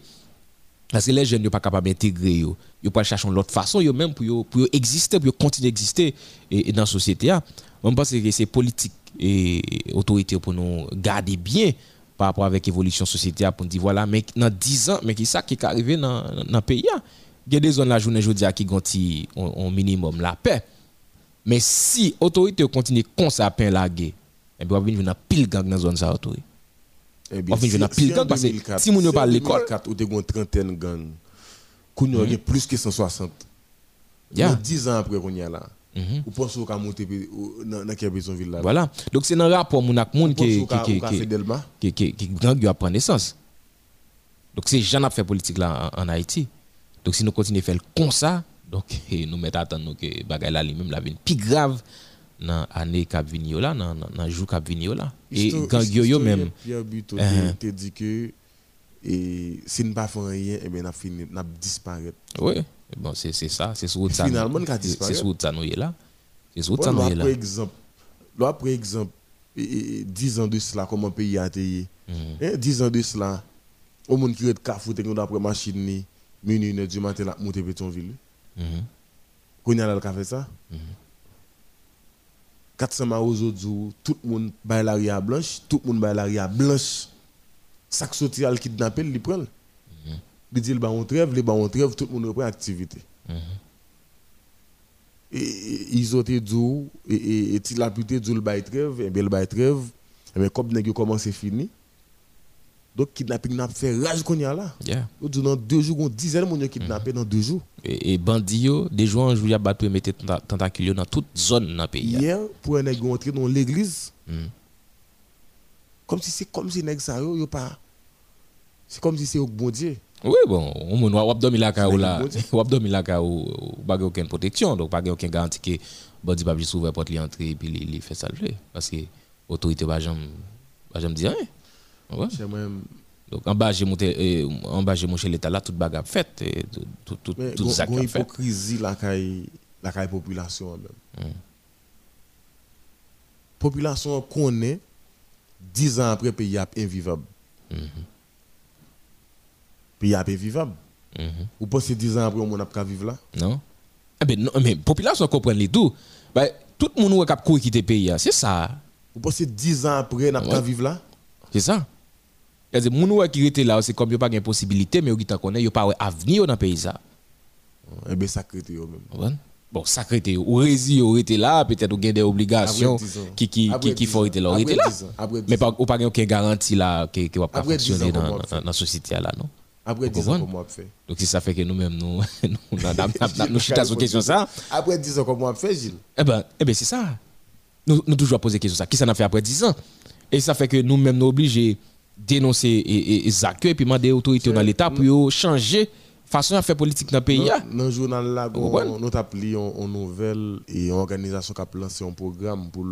parce que les jeunes ne sont pas capables d'intégrer yo. Yo pas chercher l'autre façon eux même pour pour exister pour continuer d'exister dans la société on pense que c'est politique et autorité pour nous garder bien par rapport avec l'évolution société pour nous dire voilà mais dans 10 ans mais qui ça qui est arrivé dans dans le pays il y a des zones la journée aujourd'hui qui ont un minimum la paix. Mais si l'autorité continue comme ça à peine la guerre, eh bien, on va venir pile gang dans la zone ça autorité. Eh bien, on va pile gang parce que si on pas l'école. ou tu une trentaine de gangs, qu'on a plus que 160. Yeah. 10 ans après qu'on y a là. Mm-hmm. Ou pensez qu'on a monté dans quelle ville là. Voilà. Donc c'est un rapport mon ak moun qui qui qui qui qui gang a prendre naissance. Donc c'est gens a fait politique là en Haïti. Donc si nous continuons à faire comme ça, donc *laughs* nous mettons à attendre que bagay la lui-même la vie plus grave dans l'année qui vient là, dans le jour qui vient là. Et quand yo même Pierre Buto uh te dit que et si nous pas faisons rien, eh bien fini n'a disparaître. Oui, bon c'est ça, c'est sur ça. Finalement. C'est sur ça nous est là. C'est sur ça nous est là. Par exemple, là par exemple 10 ans de cela comment un pays a été 10 ans de cela au monde qui est cafou te d'après machine ni minuit, du matin, la monter Pétionville. Quand il a fait ça, 400 aujourd'hui, tout le monde baille la ria blanche, tout le monde baille la ria blanche. Sac sorti al kidnapper, il prend. Il dit, on trêve, il on trêve, tout le monde reprend activité. Et ils ont été dit, et il a pu dire, le bail trêve, et bien le bail trêve, et bien comme il commence à finir, donc, kidnapping n'a fait rage qu'on y a là. Yeah. Dans deux jours, on dizaine de gens kidnappés dans deux jours. Et, et bandits, des gens en juillet battu mettre tentacules dans toute zone dans le pays. Hier, pour un nègre entrer dans l'église, mm. comme si c'est comme si nègre ça, yo, pas. C'est comme si c'est au bon Dieu. Oui, bon, on va dormir là, on va dormir là, on n'a aucune protection, donc pas aucune garantie que bandit pas juste ouvrir porte l'entrée et puis il fait ça Parce que l'autorité va jamais dire rien. Ouais. Donc en bas j'ai monté en bas j'ai monté l'état là toute bagarre faite tout tout tout, tout ça qui fait. hypocrisie la caille la caille population même. Mm. Population connaît 10 ans après pays est invivable. Mm -hmm. Pays est invivable. Mm -hmm. Ou pensez 10 ans après on n'a pas vivre là Non. Eh ben non mais population comprend les tout. Ben tout le monde qui a quitter pays c'est ça. Vous pensez 10 ans après n'a pas vivre là C'est ça. C'est-à-dire, gens qui étaient là, c'est comme il n'y a pas de possibilité, mais ils a pas d'avenir dans le pays. Eh bien, ça crée même. Bon, ça crée ou rési, ou était là, peut-être, ou a des obligations qui, qui, qui, qui faut être là. Mais pas, ou pas aucune garantie là, qui, qui va pas fonctionner dans, la société là, non? Après 10 ans, comment on fait Donc, si ça fait que nous-mêmes, *laughs* *laughs* nous, nous, nous, chutons sur question ça. Après 10 ans, comment on fait, Gilles Eh bien, eh ben, c'est ça. Nous, nous toujours poser question ça. Qui ça a fait après 10 ans? Et ça fait que nous-mêmes, nous obligés dénoncer et, et, et, puis demander aux autorités dans l'État pour changer façon à faire politique dans le pays. hein. Dans le journal là, nous appelé en nouvelle et une organisation qui a lancé un programme pour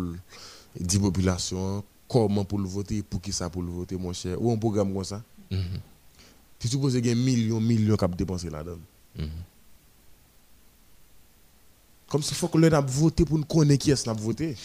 dire population comment pour le voter, pour qui ça pour le voter, mon cher? Ou un programme comme ça? Mhm. Tu y a millions, millions qui ont dépensé là-dedans. Comme s'il faut que l'on a voté pour nous connaître qui est-ce qu'on a voté.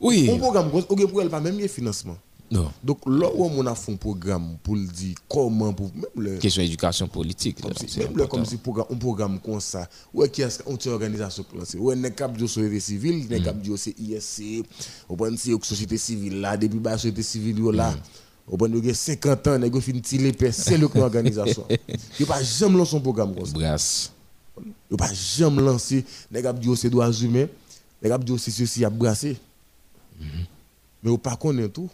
Oui. Un programme, pour elle, pas même a financement. Non. Donc là où on a fait un programme pour dire comment, pour même le. Question éducation politique. Comme si, même le, comme si programme, un programme comme ça, qui est-ce qu'on organisation qui lancé, ouais, n'est cap de société civile, cap de c'est ISC, on prend si société civile là, depuis la société civile là, on prend il y a 50 ans, n'est fin tirer c'est le organisation. Il *laughs* pas jamais lancé un programme comme ça. Brasse. Il pas jamais lancé, n'est cap de c'est droits humains, n'est cap de c'est ceci à brasser. Mais on pas connaît tout.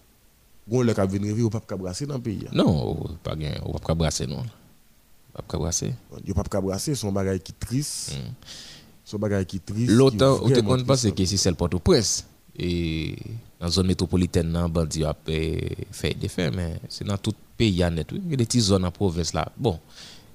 Gon le cap venir on pas cap brasser dans le pays. hein. Non, ou pas gain, ou pas brasser non. Pas ka brasser. Yo pas cap brasser, son bagage qui triste. Son bagage qui triste. L'autre, qui on te compte pas que si c'est le Port-au-Prince et dans la zone métropolitaine nan bandi a fait des faits mais c'est dans tout pays net oui. Il y a des petites zones en province là. Bon.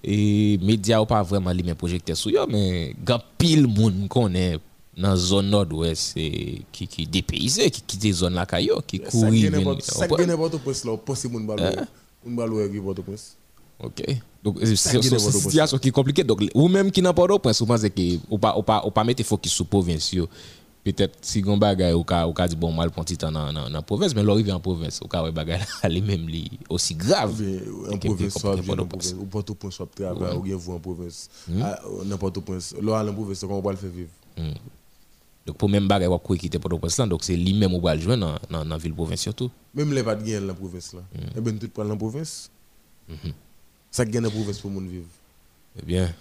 Et médias ou pas vraiment li men projecté sur yo mais grand pile moun connaît dans la zone nord-ouest qui qui dépaysé qui quitte zone là kayo qui est n'importe- ça qui est n'importe quoi, là, poste moun balo. Hein? Moun balo est Port-au-Prince. OK. Donc c'est Ça c'est est c'est une situation qui est compliquée donc ou même qui n'a pas de point souvent c'est que ou pas ou pas ou pas mettre focus sur province yo. Peut-être si gon bagay ou ka ou ka di bon mal pon titan dans province mais l'arrivé en province ou ka ouais bagay là *laughs* li même li aussi grave. En province, que- soit que- bien en Port-au-Prince. province, ou Port-au-Prince, soit travail, ou bien vous en province. Hmm? Ah, N'importe Prince. Là, en province, comment on va le faire vivre? Mm. Donc pour même bagay ou quoi quitter là donc c'est lui même ou va le joindre dans dans ville province surtout. Même les pas de gain dans la province là. Hmm. Eh bien, tout prend la province. Ça gagne la province pour moun vivre. Eh bien.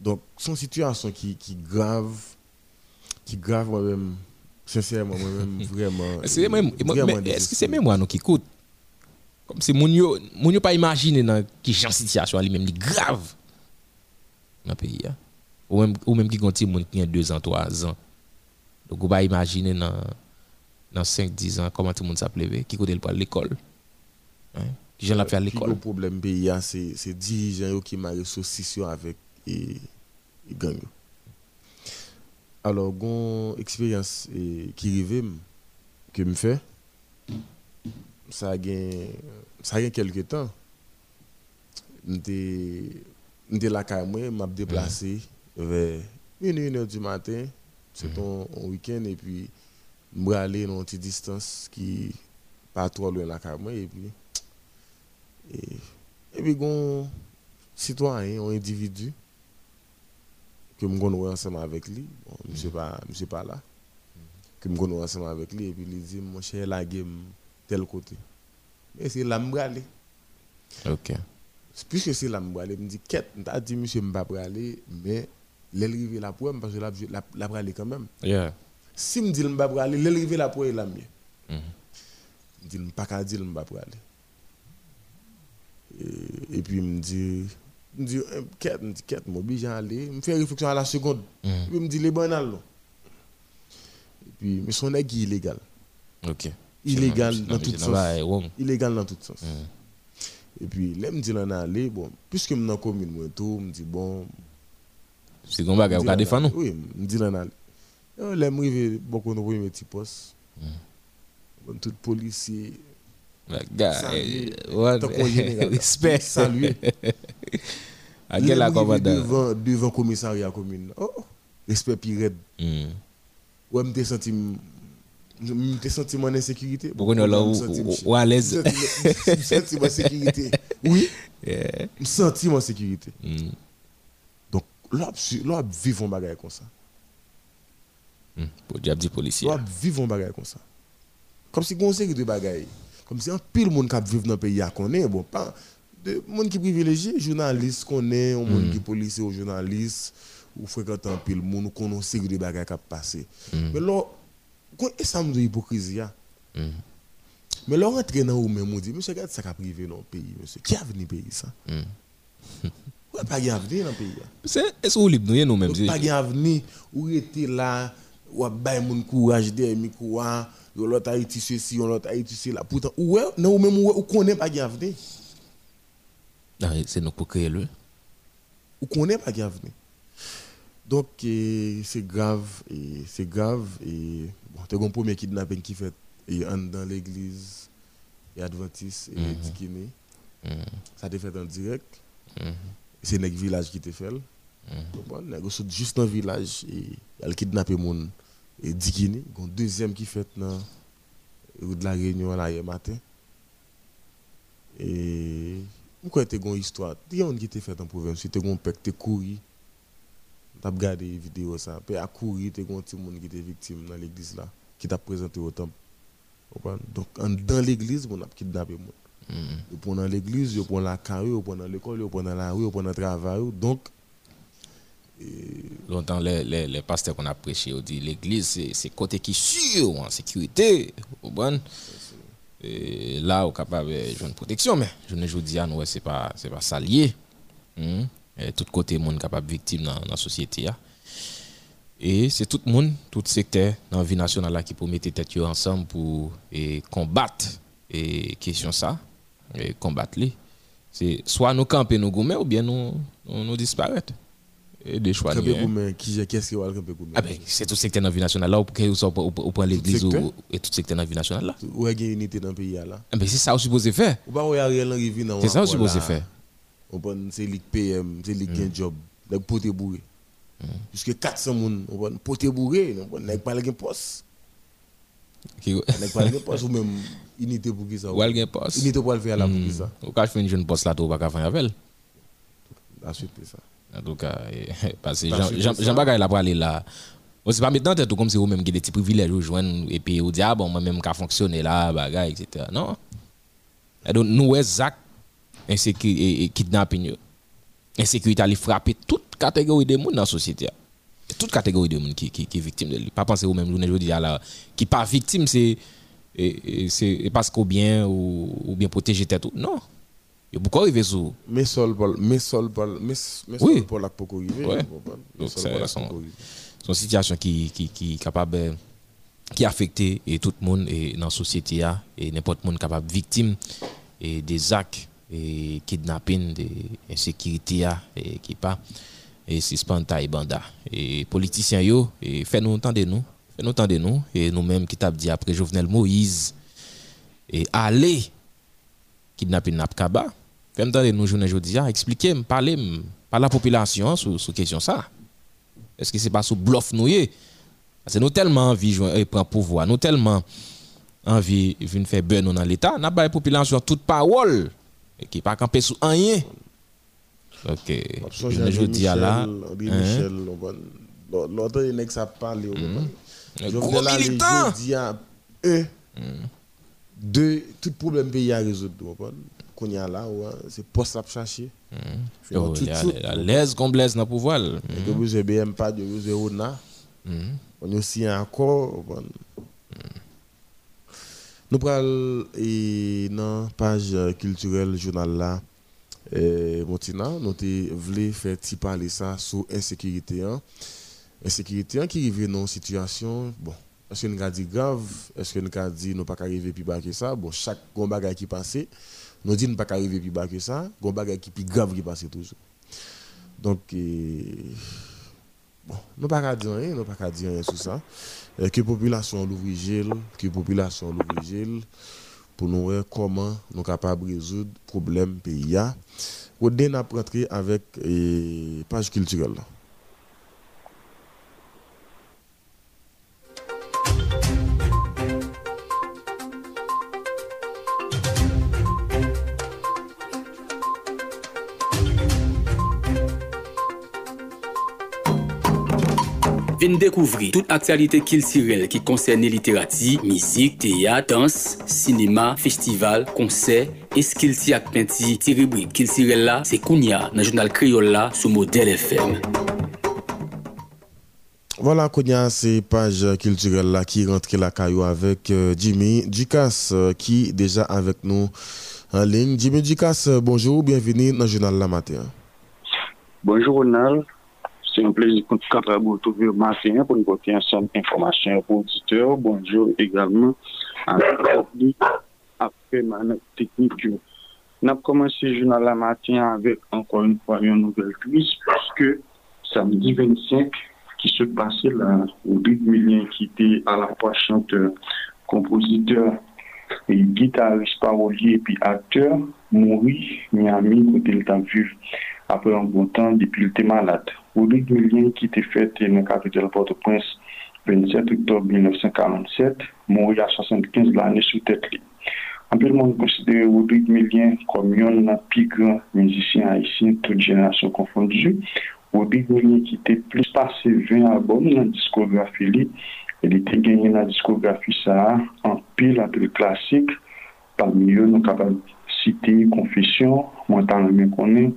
Donc, son situation qui, qui grave, qui grave moi-même, sincèrement, moi-même, *laughs* vraiment. Est-ce que c'est même moi nous qui coûte? Comme si moun yo moun yo pas imaginer dans qui genre situation lui même li grave dans le pays hein. ou même ou même qui gonti moun qui a 2 ans 3 ans donc ou pas imaginer dans dans 5 10 ans comment tout le monde s'appelait qui côté le pas l'école hein? Qui l'a fait à Le l'école problème pays, hein, c'est dirigeants qui marient saucisson avec et, et gang. yo. Alors, gon expérience eh, qui rive que me fait, ça a gain ça a quelques temps. M'étais m'étais là quand moi, m'a déplacé vers 1 heure du matin, c'est un, un week-end et puis me aller dans une petite distance qui pas trop loin là quand moi et puis et, et puis, gon citoyen, un individu, que je connais ensemble avec lui, bon, je ne pas, monsieur pas là, que je connais ensemble avec lui, et puis il dit, mon cher, la game, tel côté. Mais c'est là, je aller. OK Puisque c'est là, je aller, je me dit, quête, je dit, monsieur, je ne pas aller, mais l'arrivée là pour parce que la, la, la aller quand même. yeah Si je dis, je ne pas aller, l'arrivée là pour la mieux. Mhm. Je dis, je ne pas qu'à dire, je ne pas aller. Et, et puis, il me dit, il me dit, eh, quête, me dit, quête, moi, obligé à aller. Il me fait réflexion à la seconde. Puis, il me dit, les banales, non. Et puis, mais son est illégal. OK Illégal dans tout c'est sens. Illégal dans tout sens. Mhm. Et puis, là, il me dit, là, aller, bon, puisque je suis dans la commune, il me dit, bon. C'est gon bagay ou ka défendre Oui, il me dit, là, on aller. Et Là, je suis beaucoup de petits postes. Bon, tout policier. Eh, respect. Saluer. À quel devant, devant commissariat commune. Oh, respect pire. Hmm. Ouais, je me senti je me senti en insécurité. Pourquoi nous, là, Je me ou- à l'aise? *laughs* Je me senti en sécurité. Oui. Me senti en sécurité. Hmm. Donc, là, je- là, vivre un bagage comme ça. Hmm. Pour diable policier. Là, vivre un bagage comme ça. Comme si on série de bagages. Comme si un pile monde qui vivre dans le pays à connaît, bon, pas de monde qui privilégié, journaliste connaît, un monde Mm. qui policier ou journaliste, ou fréquente un pile monde, ou connaît une série de bagages qui passé. Mm. Mais là, est ça me de hypocrisie hein? Hmm. Mais là, rentrer dans ou même, on dit, monsieur, regarde ça qui a privé dans le pays, monsieur. Qui a venu pays ça? Ouais, pas de avenir dans le pays. hein? C'est est-ce que vous libre nous nous même Donc, pas de avenir, ou était là, ou a bail mon courage derrière micro, hein, ou l'autre Haïti ceci, ou l'autre Haïti cela. Pourtant, ou ouais, non, ou même ou ou connaît pas de avenir. C'est nous pour créer le. Ou qu'on n'est pas grave. Donc, c'est grave. Et c'est grave. Et bon, tu as un premier kidnapping qui fait et dans l'église et Adventiste et mm -hmm. Ça a été fait en direct. Mm C'est un village qui te fait. Mm -hmm. Juste dans le village, et il a kidnappé mon et Dikini. Un deuxième qui fait dans de la Réunion là hier matin. Et pourquoi as une histoire? Il y a qui t'a fait en province, tu as un pec, tu couru. Tu as regardé les vidéos, ça. Puis à courir, tu as un petit monde qui était victime dans l'église là, qui t'a présenté au temple. Donc, dans l'église, on a kidnappé monde. Mm. Ils dans l'église, ils prennent la carrure, ils prennent l'école, ils prennent la rue, ils prennent le travail. Donc, Longtemps, les, les, pasteurs qu'on a prêché, ont dit l'église, c'est côté qui sûr en sécurité. Bon. Et là, on capable de une protection, mais je ne dis pas, ce n'est pas, pas ça lié. Hmm? Tout côté, monde capable victime dans, la société. Et c'est tout le monde, tout secteur dans la vie nationale là, qui peut mettre tête ensemble pour et, combattre et question ça, et combattre les. C'est soit nous camper nous gommer ou bien nous, nous, nous disparaître et des choix. Qui qu'est-ce qui Ah ben c'est tout secteur dans la vie nationale là, ou pour prendre l'église et tout secteur dans la vie nationale là. Où est une unité dans le pays là? Ah ben c'est ça vous supposez faire. Ou pas où Ariel Henry vient C'est ça vous supposez faire. On prend c'est ligue PM, c'est ligue un job, donc poté bourré. Jusque 400 moun, on prend poté bourré, on prend pas le poste. Qui Nèg pas le poste ou même unité pour qui ça. Ou le poste. Unité pour le faire là pour qui ça. Ou quand je fais une jeune poste là, tu pas faire avec. La suite c'est ça. En tout cas, *laughs* parce que Jean Bagay là pour aller là. On c'est pas maintenant tête comme si vous même qui des petits privilèges ou joindre et puis au diable moi même qu'à fonctionner là bagay etc. Non. Donc nous Zach insécurité et kidnapping insécurité aller frapper toute catégorie de monde dans la société. Toute catégorie de monde qui qui qui est victime de lui. Pas penser au même journée je dis là qui pas victime c'est parce qu'au bien ou, ou bien protéger tête non il y a beaucoup arrivé sous. Mais sol pour mais sol pour mais sol pour la beaucoup arriver. Ouais. Donc c'est son, son situation qui qui qui capable qui affecte et tout le monde et dans la société et n'importe monde capable victime et des actes et kidnapping des insécurité et qui pas et suspend taille banda et politiciens yo et fait nous entendre nous fait nous entendre nous et nous mêmes qui t'a dit après Jovenel Moïse et aller kidnapper Napkaba Fais-moi de nous journée aujourd'hui, expliquer, parler par la population sur sur question ça. Est-ce que c'est pas sous bluff nous Parce que nous tellement envie de prendre pouvoir, nous tellement envie de faire burn dans l'état, n'a pas la population toute parole et qui pas camper sous rien. OK. Je dis à là, Michel, l'autre il n'a pas parlé. Gros militant. Je dis à eux, deux, tout problème pays à résoudre qu'on y a là, c'est poste à chercher. Mm. Oh, la l'aise qu'on blesse dans le pouvoir. Mm. Que vous avez pas de vous avez na. Mm. On est aussi encore. Nous prenons dans la page culturelle journal là. Eh, Montina, nous voulons faire parler ça sur l'insécurité. Hein. Insécurité qui arrive dans une situation. Bon, est-ce que nous avons dit grave Est-ce que nous avons dit nous pas arriver plus bas que ça? Bon, chaque bagage qui passe, nous disons pas arriver plus bas que ça, il y a qui plus grave qui passe toujours. Donc, euh, bon, nous pas dire rien, nous pas dire rien sur ça. Euh, que la population l'ouvre que la population l'ouvre pour nous voir comment nous sommes capables de résoudre le problème pays. Nous avons rentrer avec euh, page culturelle. Vin découvrir toute actualité culturelle qui concerne littérature, musique, théâtre, danse, cinéma, festival, concert, et ce qu'il t'y a penti, ti rubrique culturelle là, c'est Kounia, dans le journal créole là, sous modèle FM. Voilà, Kounia, c'est page culturelle là qui rentre la caillou avec euh, Jimmy Ducasse euh, qui est déjà avec nous en ligne. Jimmy Ducasse, bonjour, bienvenue dans le journal La Matin. Bonjour Ronald, c'est un plaisir de vous matin pour nous porter ensemble information pour auditeurs. Bonjour également à la après technique. N'a commencé le journal la matin avec encore une fois une nouvelle crise parce que samedi 25 qui se passait là, Rodrigue Millien qui était à la fois chanteur, compositeur guitariste, parolier et puis acteur, mourit Miami côté le temps vu apre an bon tan depi l te malade. Oulik milyen ki te fete nan kapitel Port-au-Prince 27 oktob 1947, mouri a 75 l ane sou tet li. Anpil moun konsidere Oulik milyen kom yon nan pi gran mizisyen haisyen tout jenasyon konfondu. Oulik milyen ki te plis pase 20 albom nan diskografi li, El ite genye nan diskografi sa an pil apil klasik, palmi yo nou kapab site, konfisyon, mwen tan mwen konen,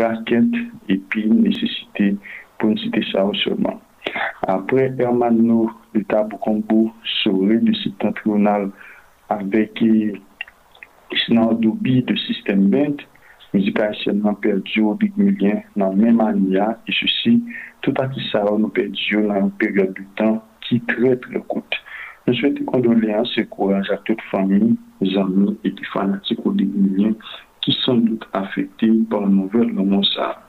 Raquette et puis Nécessité, pour ne citer ça seulement. Après, Hermano de Tabou saurait du septentrional avec Sinan Doubi de Système Bent, musique haïtienne perdu au Big Millien dans la même année, et ceci, tout à qui ça nous perdu dans une période de temps qui est très très courte. Je souhaite condoléances et courage à toute famille, amis et fanatiques au Big Millien qui sont sans doute affectés par la nouvelle de ça.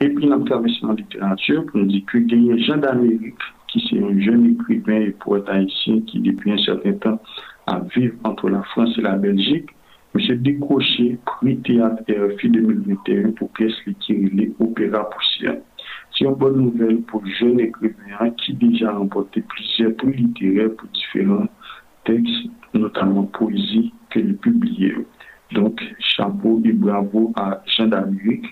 Et puis, dans la littérature, on dit que Jean d'Amérique, qui est un jeune écrivain et poète haïtien qui, depuis un certain temps, a vécu entre la France et la Belgique, M. décroché prix théâtre RFI 2021 pour pièce les Opéra Poussière. C'est une bonne nouvelle pour les jeunes écrivains qui déjà remporté plusieurs prix littéraires pour différents textes, notamment poésie, que les publiés. Donc, chapeau et bravo à Jean d'Amérique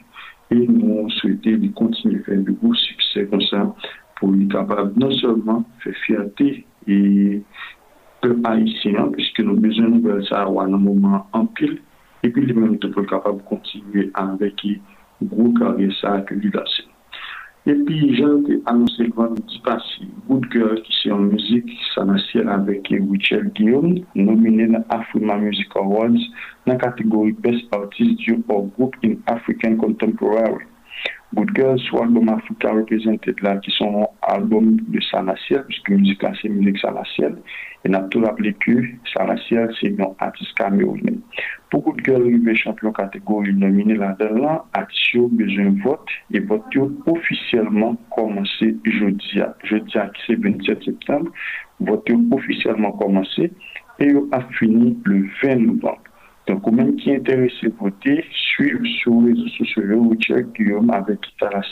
et nous on souhaitait lui continuer à faire de beaux succès comme ça pour lui capable non seulement faire fierté et peu haïtien puisque nous besoin nous veulent ça à un moment en pile. Et puis lui-même tout pour capable continuer avec gros carrière ça que lui l'a epi jan te anonsel vandou pasi Good Girl ki se yon müzik san asyel avek Richard Guillaume nomine nan Afrima Music Awards nan kategori Best Artist Duo or Group in African Contemporary. Good Girl sou album Afrika reprezented la ki son album de san asyel, pwiske müzik la se müzik san asyel Et n'a tout rappelé que Ciel, c'est un artiste camerounais. Beaucoup de girls arrivés champion catégorie nominée là-dedans, artistes besoin de vote, et vote officiellement commencé jeudi, jeudi c'est 27 septembre, vote officiellement commencé, et a fini le 20 novembre. Donc, ou même qui est intéressé à voter, suivre sur les réseaux sociaux Richard Guillaume avec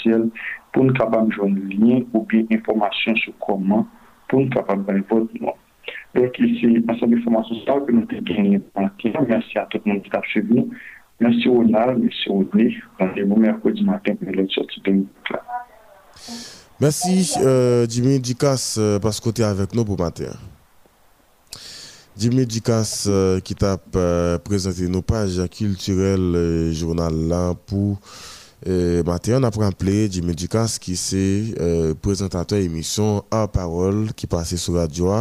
Ciel pour nous capable de joindre lien ou bien information sur comment pour nous capable de voter. Donc, ici, ensemble d'informations que nous avons gagné Merci à tout le monde qui a suivi. Merci Ronald, merci Rodney. Rendez-vous mercredi matin pour l'autre sortie de. Merci euh, Jimmy Dicas euh, parce que tu es avec nous pour matin. Jimmy Dicas euh, qui t'a euh, présenté nos pages culturelles journal là pour matin on a rappelé Jimmy qui c'est présentateur émission à parole qui passait sur radio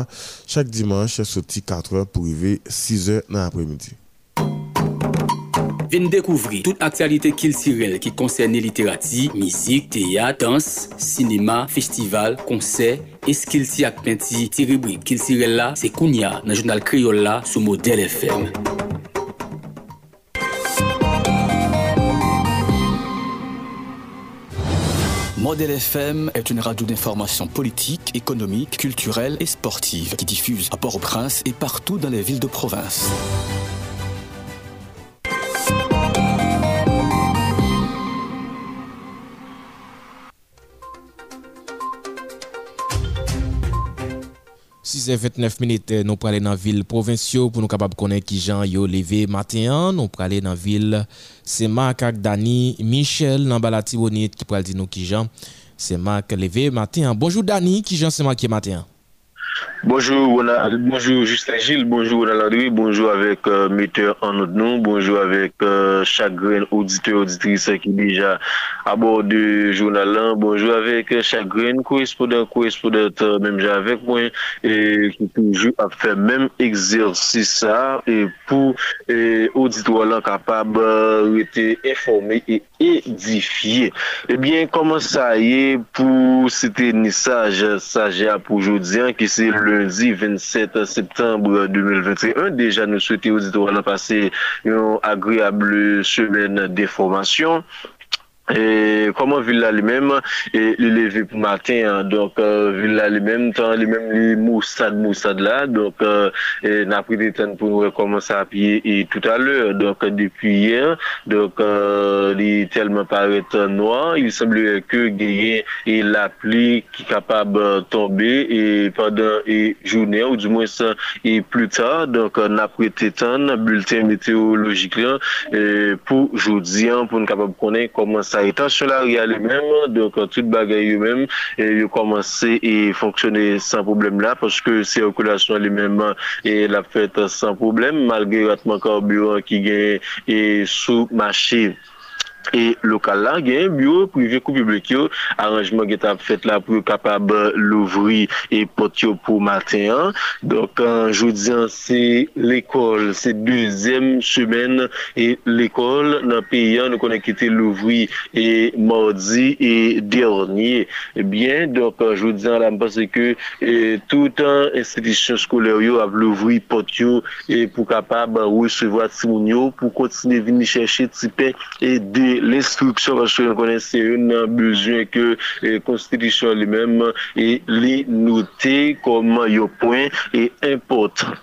chaque dimanche sorti 4h pour arriver 6h dans l'après-midi. Venez découvrir toute actualité culturelle qui concerne littérature, musique, théâtre, danse, cinéma, festival, concert, et ce qu'il s'y a peinti, ti rubrique culturelle là, c'est Kounia dans le journal créole là, sous modèle FM. Modèle FM est une radio d'information politique, économique, culturelle et sportive qui diffuse à Port-au-Prince et partout dans les villes de province. C'est 29 minutes, nous pour aller dans la ville provinciale pour nous capables de connaître qui Jean yo levé matin. Nous aller dans la ville, c'est Marc Dani Michel dans Balatibonite qui pour dire nous qui Jean. C'est Marc levé matin. Bonjour Dani, qui Jean c'est Marc matin? Bonjour, bonjour Justin Gilles, bonjour Landry, bonjour avec euh, metteur en notre nom, bonjour avec euh, chaque auditeur, auditrice qui déjà à bord du journal bonjour avec euh, chaque correspondant, correspondant même avec moi et qui toujours a fait même exercice ça et pour et, capable d'être informé et édifié. Eh bien, comment ça y est pour citer message sage pour aujourd'hui hein, qui c'est lundi 27 septembre 2021. Déjà, nous souhaitons auditoires passer une agréable semaine d'information. E koman villa li menm, e li leve pou matin, donk euh, villa li menm, tan li menm li moussad moussad la, donk euh, e na pri de tan pou nou rekomansa apiye e tout alè, donk depi yè, donk euh, li telman paret noa, il semble ke geye e la pli ki kapab tombe e pandan e jounè ou di mwen sa e plu ta, donk na pri de tan, bulten meteorologik la, pou joudian pou nou kapab konen komansa sa etansyon la ria li men, donk tout bagay yo men, yo komanse e fonksyone san problem la, poske sirkulasyon li men e la fèt san problem, malge ratman karburan ki gen e sou machiv. e lokal la gen myo prive kou publik yo. Aranjman gen tap fet la pou kapab louvri e pot yo pou maten an. Donk an joudian se l'ekol se duzem semen e l'ekol nan peyan nou konen kite louvri e mordi e derni Ebyen, eh bien donk an joudian la mpase ke e, tout an institisyon skoler yo ap louvri pot yo e pou kapab ou sevo ati moun yo pou kontine vini cheshe tipe e de l'instruksyon parce que nous connaissons un besoin que la Constitution lui-même et les noter comme un point important.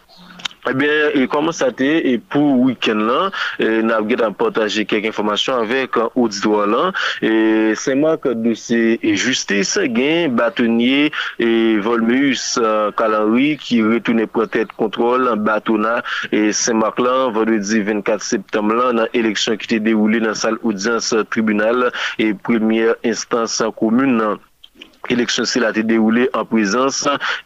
Ebyen, eh koman sa te, e pou wiken lan, eh, nan ap get ap potaje kek informasyon avek an ou di do lan, e, seman ke dosye justice gen batonye e Volmeus euh, kalanwi ki retoune protet kontrol an batona seman lan, vendredi 24 septem lan, nan eleksyon ki te deroule nan sal audyans euh, tribunal e premier instans komoun euh, nan. Eleksyon se la te deroule en prezans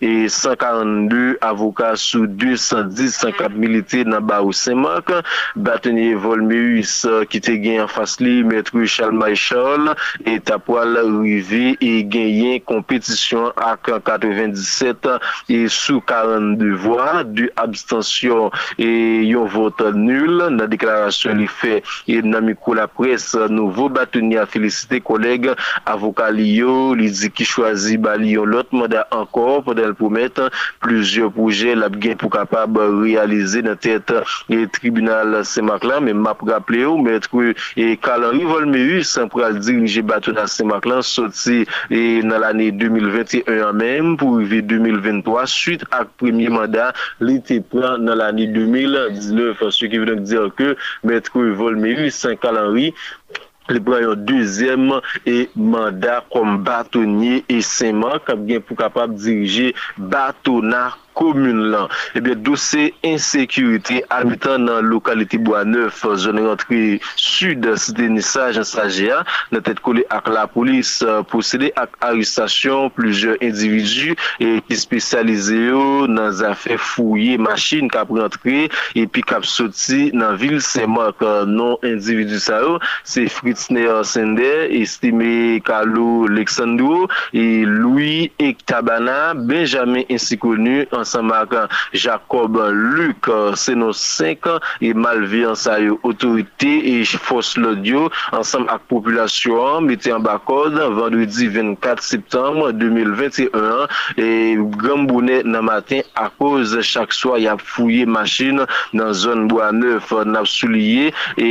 e 142 avokat sou 210 54 milite nan ba ou Semak. Batenye Volmeus ki te gen en fasli Mètrou Charles Maïchol et Tapoal Rivé et genyen kompetisyon ak 97 et sou 42 voix de abstansyon et yon vote nul nan deklarasyon li fe et nan mikou la pres nouvo Batenye a felicite koleg avokat li yo li di ki chwazi bali yon lot manda ankor pou den pou met plizye pouje la gen pou kapab realize nan tet e tribunal semak lan men map raple ou metre e kalan rivolme yu san pral dirije batou nan semak lan soti e nan l'anye 2021 an men pou rive 2023 suite ak premye manda li te pran nan l'anye 2019 sou ki venon dire ke, dir ke metre rivolme yu san kalan ri li pran yon deuxième e mandat kom batonye e seman kap gen pou kapap dirije batona komoun lan. Ebyen eh dosè insekurite abitan nan lokalite Boaneuf, zone rentri sud, site Nisa, sajea, nan tèt kole ak la polis posede ak aristasyon plujer individu e ki spesyalize yo nan zafè fouye machin kap rentre epi kap soti nan vil semak non individu sa yo. Se Fritzner Sender, Estime Kalo Leksandou, e Louis Ektabana, Benjamin insi konu an Saint-Marc, Jacob, Luc, se nou 5, e malveyan sa yo otorite e fos lodyo ansam ak populasyon mette an bakod vendredi 24 septembre 2021 e gambounet nan matin a koz chak swa ya fouye machin nan zon boaneuf nan souliye e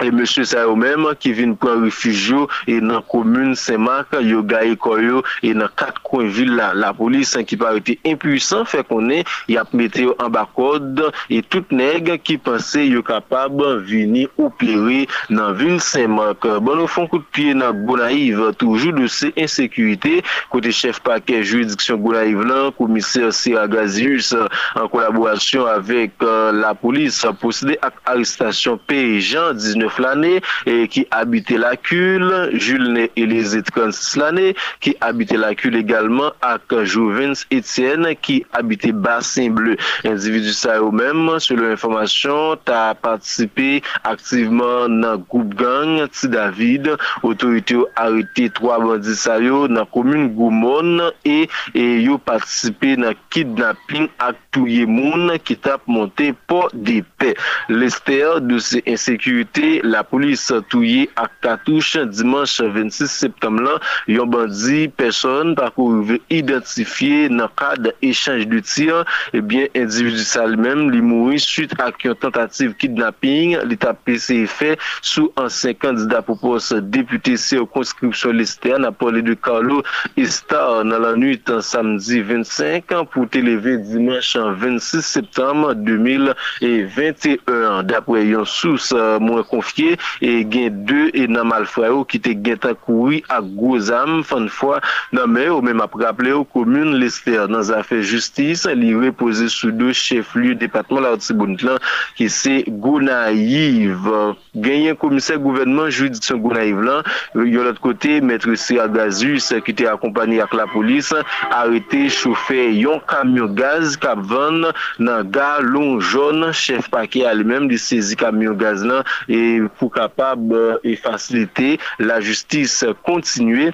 E monsye sa yo menm ki vin pran refijyo e nan komoun Saint-Marc, yo gaye koyo e nan kat kon vil la. La polis an ki parite impuisan fe konen, yap mete yo an bakod e tout neg ki pense yo kapab vini opere nan vil Saint-Marc. Bon nou fon kout piye nan Gonaiv, toujou de se insekurite. Kote chef pake juridiksyon Gonaiv lan, komiser Sira Gazius an kolaborasyon avek euh, la polis posede ak arrestasyon Perijan 19. l'année, et qui habitait la cule, Jules Élisée 36 l'année, qui habitait la cule également, avec Jouvens Etienne, qui habitait Bassin Bleu. Individu ça eux-mêmes, selon information, t'as participé activement dans groupe gang, Ti David, autorité arrêté trois bandits ça dans la commune Goumon, et, et yo participé dans kidnapping ak touye moun qui tape monté pour des paix. L'estère de ces insécurités la polis touye ak katouche dimanche 26 septem lan, yon bandi person pa kou identifiye nan kad echange de tir, ebyen individu sal men li suite ak yon tentative kidnapping, li tap PCF sou ansen kandida pou pos depute se o konskripsyon lester nan poli de Carlo Estar nan la nuit samdi 25 pou televe dimanche 26 septem 2021. Dapre yon sous mwen konfye e gen de e nan malfray ou ki te gen tan koui ak gozam fan fwa nan men ou men ap rappele ou komoun lester nan zafè justis li repose sou do chef liye depatman la Otsibounitlan ki se Gounaïv genyen komise gouvernement judisyon Gounaïv lan yon lot kote metre Sia Gazus ki te akompani ak la polis arete choufe yon kamyon gaz kap van nan ga long jaune chef pake al mèm di sezi kamyon gaz lan e pou kapab e fasilite la justis kontinue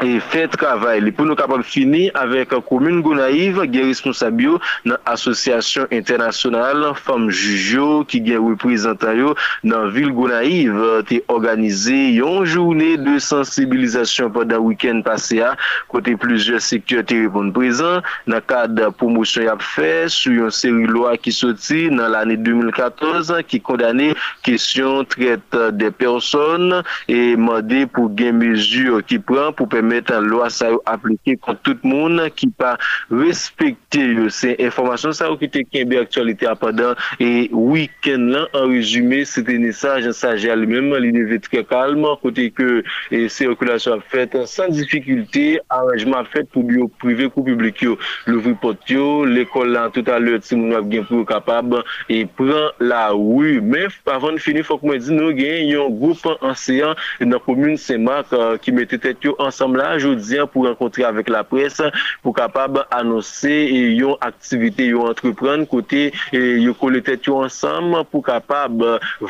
e fè travay li pou nou kapab fini avèk Komoun Gounaïv gen responsabyo nan asosyasyon internasyonal fam Jujyo ki gen reprezentaryo nan vil Gounaïv te organize yon jounè de sensibilizasyon padan wikèn pase a kote plizye sektor te repon prezant nan kad promosyon yap fè sou yon seri loa ki soti nan l'anè 2014 ki kondane kesyon tret de person e mande pou gen mezur ki pran plan pou pemetan lwa sa yo aplike kon tout moun ki pa respekte yo. Se informasyon sa yo ki te kenbe aktualite apadan e wiken lan an rezume se te nesaj an saje al mèm li neve tre kalman kote ke se okulasyon ap fèt san difikilte arajman fèt pou biyo prive kou publik yo. Louvri pot yo, l'ekol lan tout alè ti moun ap gen pou euh, yo kapab e pran la wou, men avan fini fòk mwen di nou gen yon goup anseyan nan komoun Semak ki mette tet yo ansam la joudian pou renkontre avèk la pres pou kapab anonsè yon aktivite yon entrepren kote yon kolete yon ansam pou kapab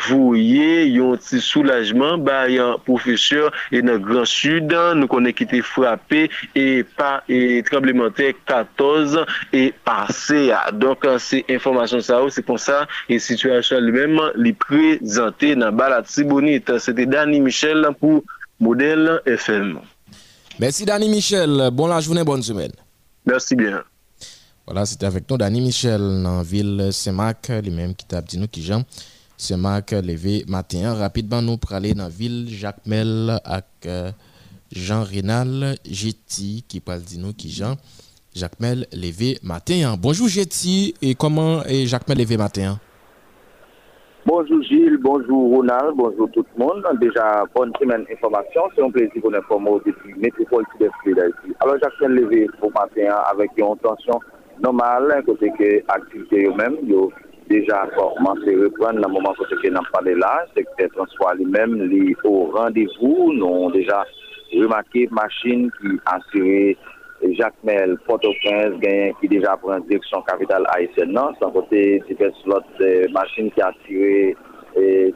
vouye yon ti soulajman ba yon profeseur yon Gran Sud nou konen ki te frapè e pa e tremblementè 14 e pase ya. Donk se informasyon sa ou se kon sa e situasyon li mèm li prezante nan balat si bonit. Se te Dani Michel pou Model FM. Merci Danny Michel. Bon la journée, bonne semaine. Merci bien. Voilà, c'était avec nous Danny Michel dans la ville Saint-Marc, lui-même qui t'a dit nous qui Jean. Saint-Marc levé matin. Rapidement, nous pour aller dans la ville Jacques Mel avec Jean Rénal Jetty qui parle dit nous qui Jean. Jacques Mel levé matin. Bonjour Jetty et comment est Jacques Mel levé matin? Bonjour Gilles, bonjour Ronald, bonjour tout le monde. Déjà, bonne semaine information. C'est un plaisir pour informer depuis Métropole Sud-Est d'Haïti. Alors, j'ai levé pour matin avec une tension normale, côté que l'activité eux-mêmes, déjà commencé à reprendre le moment que nous parlé là. C'est que transport lui-même, les au rendez-vous, nous avons déjà remarqué machine qui a assuré Jacques Mel, Port-au-Prince, genyen ki deja pran direksyon kapital ASN nan, san kote divers lot machin ki atire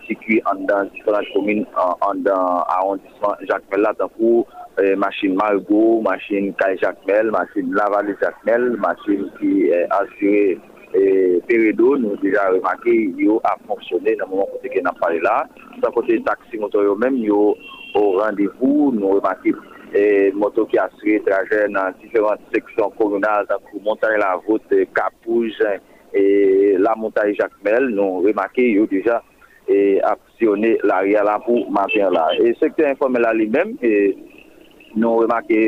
sikwi an dan diferant komine an dan arondisman Jacques Mel la. Tan pou e, machin Margo, machin Kay Jacques Mel, machin Lavalle Jacques Mel, machin ki e, atire Peredo, nou deja remake yo a fonksyonne nan mouman kote gen nan pale la, san kote taksi motor yo men yo o randevou nou remake pou E moto ki asre traje nan diferant seksyon koronal takou montagne la vote Kapouj e la montagne Jacmel nou remake yo deja e apsyone la ria la pou maten la. E sekte informe la li mem e nou remake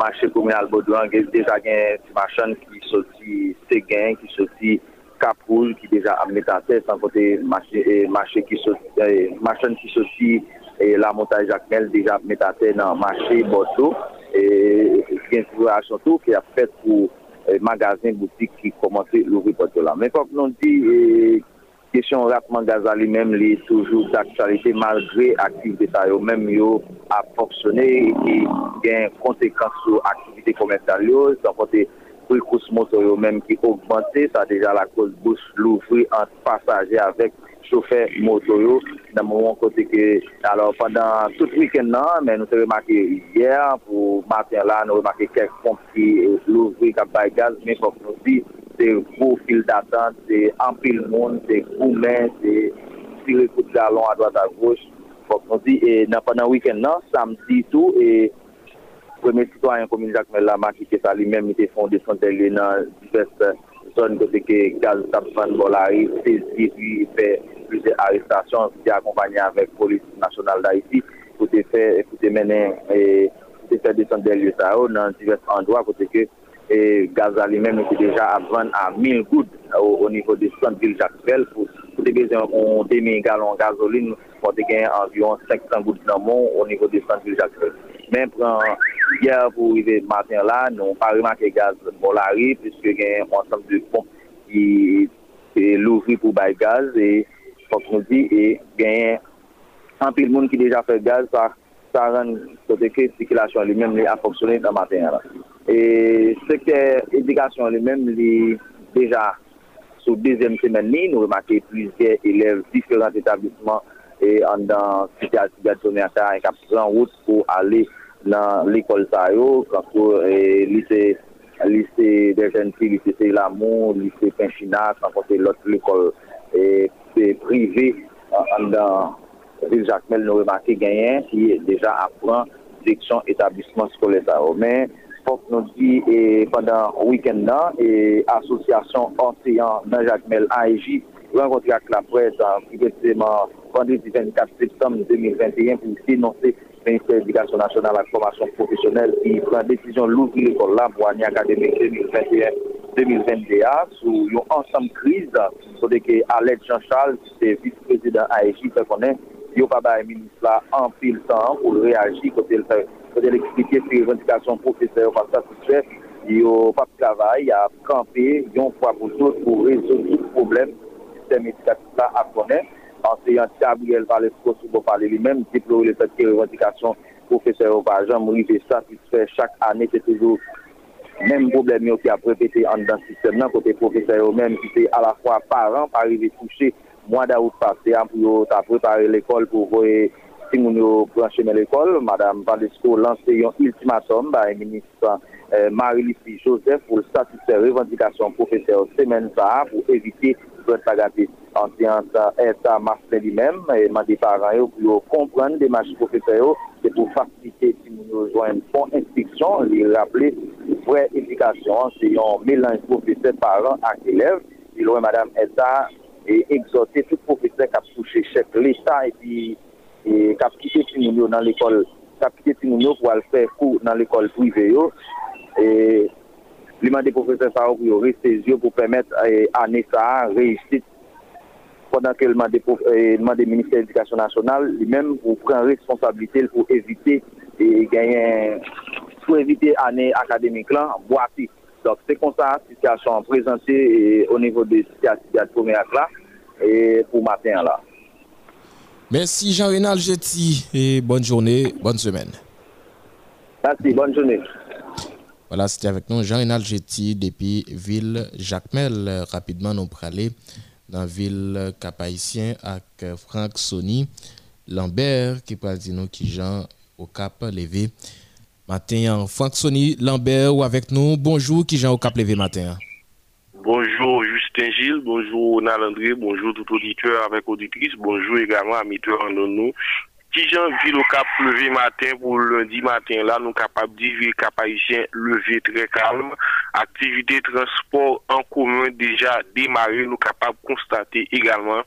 mache komunal Baudouan gen deja gen machan ki soti Seguen, ki soti Kapouj ki deja amne tante san kote mache e ki soti e la montaj jakmel deja metate nan mache boto. E, e gen fura chantou ki ap fet pou e, magazin boutik ki komanse louvri boto la. Men kok non di e, kesyon ratman gaza li menm li toujou d'aktualite malgre aktivite ta yo. Menm yo ap foksyone ki gen kontekans sou aktivite komental yo, san pote pou kous motor yo menm ki augmente, sa deja la kous bouch louvri an pasaje avek choufer motoyo nan moun kote ke alor pandan tout wikend nan men nou se remake yyer pou maten la nou remake kek pomp ki louvri kap bay gaz men fok nou si se kou fil datan se ampil moun, se kou men se sire kout galon a doat a goch fok nou si e nan pandan wikend nan samdi tou e preme titwa yon komini jakmen la maki ke sa li men mi te fonde son tel nan diverse zon kote ke gaz tapman bolari, sezi, pi fe plize arrestasyon, ki akompanyan vek polis nasyonal da iti, kote fe, kote menen, kote fe de son tel li sa ou nan divers andwa kote ke gaz a li men mite deja apvan a mil goud au nivou de vil Jacques Mellama, kote bezen on demi galon gazolin, kote gen envyon 500 goud nan moun au nivou de vil Jacques. Men pran yè pou rive matin la, nou pa reman ke gaz bolari, pwiske gen ansam de pomp ki louvri pou bay gaz, e fok nou di, e gen anpil moun ki deja fe gaz, sa ren kote ke sikilasyon li men li a foksyone nan matin la. E seke edikasyon li men li deja sou dezem semen ni, nou remake plizye elev diferant etablisman e an dan siti ati ata en kap pran wout pou ale nan l'ekol tayo, kankou e, lise, lise Dejenpi, lise Selamou, lise Penchina, kankou se lot l'ekol e, prive an dan Ville Jacquemelle nou remake genyen ki deja apren direksyon etablisman skole sa yo. Men, fok nou di e, pandan week-end nan, e, asosyasyon anseyan nan Jacquemelle AEJ renkontri ak la pres an privetseman pandri 24 septem 2021 pou denonse ministère de l'Éducation nationale et de la formation professionnelle qui prend décision l'ouvrir l'école là pour l'année académique 2021-2021 sous une ensemble crise, tandis que Alex Jean-Charles, c'est vice-président AEJ, fait qu'on est, il pas de ministre là en pile temps pour réagir quand il fait. expliquer ses revendications professeurs pas satisfaites, il n'y pas de travail, à camper, une fois pour toutes pour résoudre tout problème du système éducatif là à connaître. anse yon Gabriel Valès Kosovo pale li men, diplore le peti revantikasyon profeseur Ovajan, mourive satisfè chak anè, se toujou menm problem yo ki ap repete an dan sistem nan, kote profeseur yo menm ki se a la fwa paran pa rive touche mwa da ou pase an pou yo ta prepare l'ekol pou voye si moun yo branche men l'ekol, madame Valesco lanse yon ultimatum ba yon ministran eh, Marie-Lise Joseph pou satisfè revantikasyon profeseur semen sa pou evite brent pagati Ansyanta eta masne li men, man di paran yo pou yo kompran de machi profesor yo, se pou fasilite si moun yo jwen pon instiksyon, li rappele vre implikasyon, se yon melanj profesor paran ak elev, li loue madame eta, e exote tout profesor kap souche chek l'Etat, e pi kap kite si moun yo nan l'ekol, kap kite si moun yo pou al fè kou nan l'ekol prive yo, e li man di profesor paran pou yo restez yo pou pwemet ane sa reistit, pendant que le demande du ministère de l'Éducation nationale, lui-même, pour prendre responsabilité pour éviter et gagner, pour éviter l'année académique là, boiter. Donc, c'est comme ça, la situation présentée au niveau de la première là, et pour matin là. Merci Jean-Rénal Jetti et bonne journée, bonne semaine. Merci, bonne journée. Voilà, c'était avec nous Jean-Rénal Jetti depuis Ville Jacmel. Rapidement, nous aller dans la ville cap avec Franck Sony. Lambert qui parle de nous qui Jean au cap levé. Matin Franck Sony Lambert ou avec nous. Bonjour qui Jean au cap levé matin Bonjour Justin Gilles, bonjour Ronald André, bonjour tout auditeur avec auditrice, bonjour également à en nous qui j'en ville au cap levé matin pour lundi matin là, nous capables de dire cap haïtien levé très calme. Activité transport en commun déjà démarré, nous capables de constater également.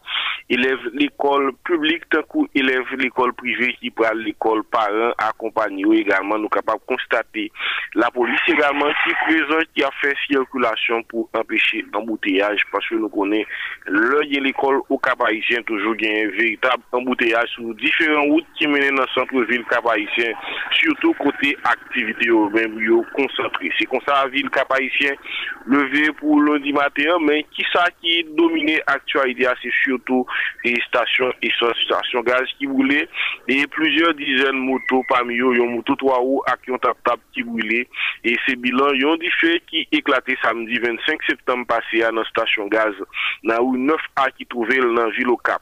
Élève l'école publique, tant coup l'école privée qui prend l'école parents accompagnés également, nous capables de constater. La police également qui présente, qui a fait circulation pour empêcher l'embouteillage parce que nous connaissons l'école au cap toujours un véritable embouteillage sur qui mène dans le centre-ville cap surtout côté activité même concentré. C'est comme ça la ville cap levé pour lundi matin, mais qui ça qui domine l'actualité, c'est surtout les stations et stations gaz qui brûlent et plusieurs dizaines de motos parmi eux, ont moto 3 roues qui ont tap qui brûlé et ces bilans, ont dit fait qui éclaté samedi 25 septembre passé à la station gaz, dans où 9A qui trouvait dans ville au Cap.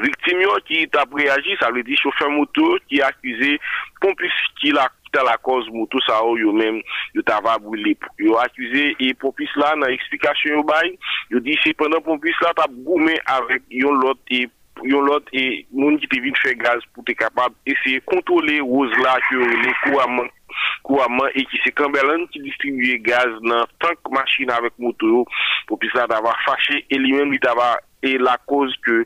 Victim yo ki tap reagi, sa vle di choufer moto ki akize komplis ki la ta la koz moto sa ou yo men yo tava bwile. Yo akize e pompis la nan eksplikasyon yo bay, yo di se penan pompis la tap goumen avek yon lot e yon lot e moun ki te vin fè gaz pou te kapab esye kontole woz la ki yo le kouaman kouaman e ki se Kamberlan ki distribuye gaz nan tank machin avek moto yo pompis la tava fache e li men li tava e la koz ke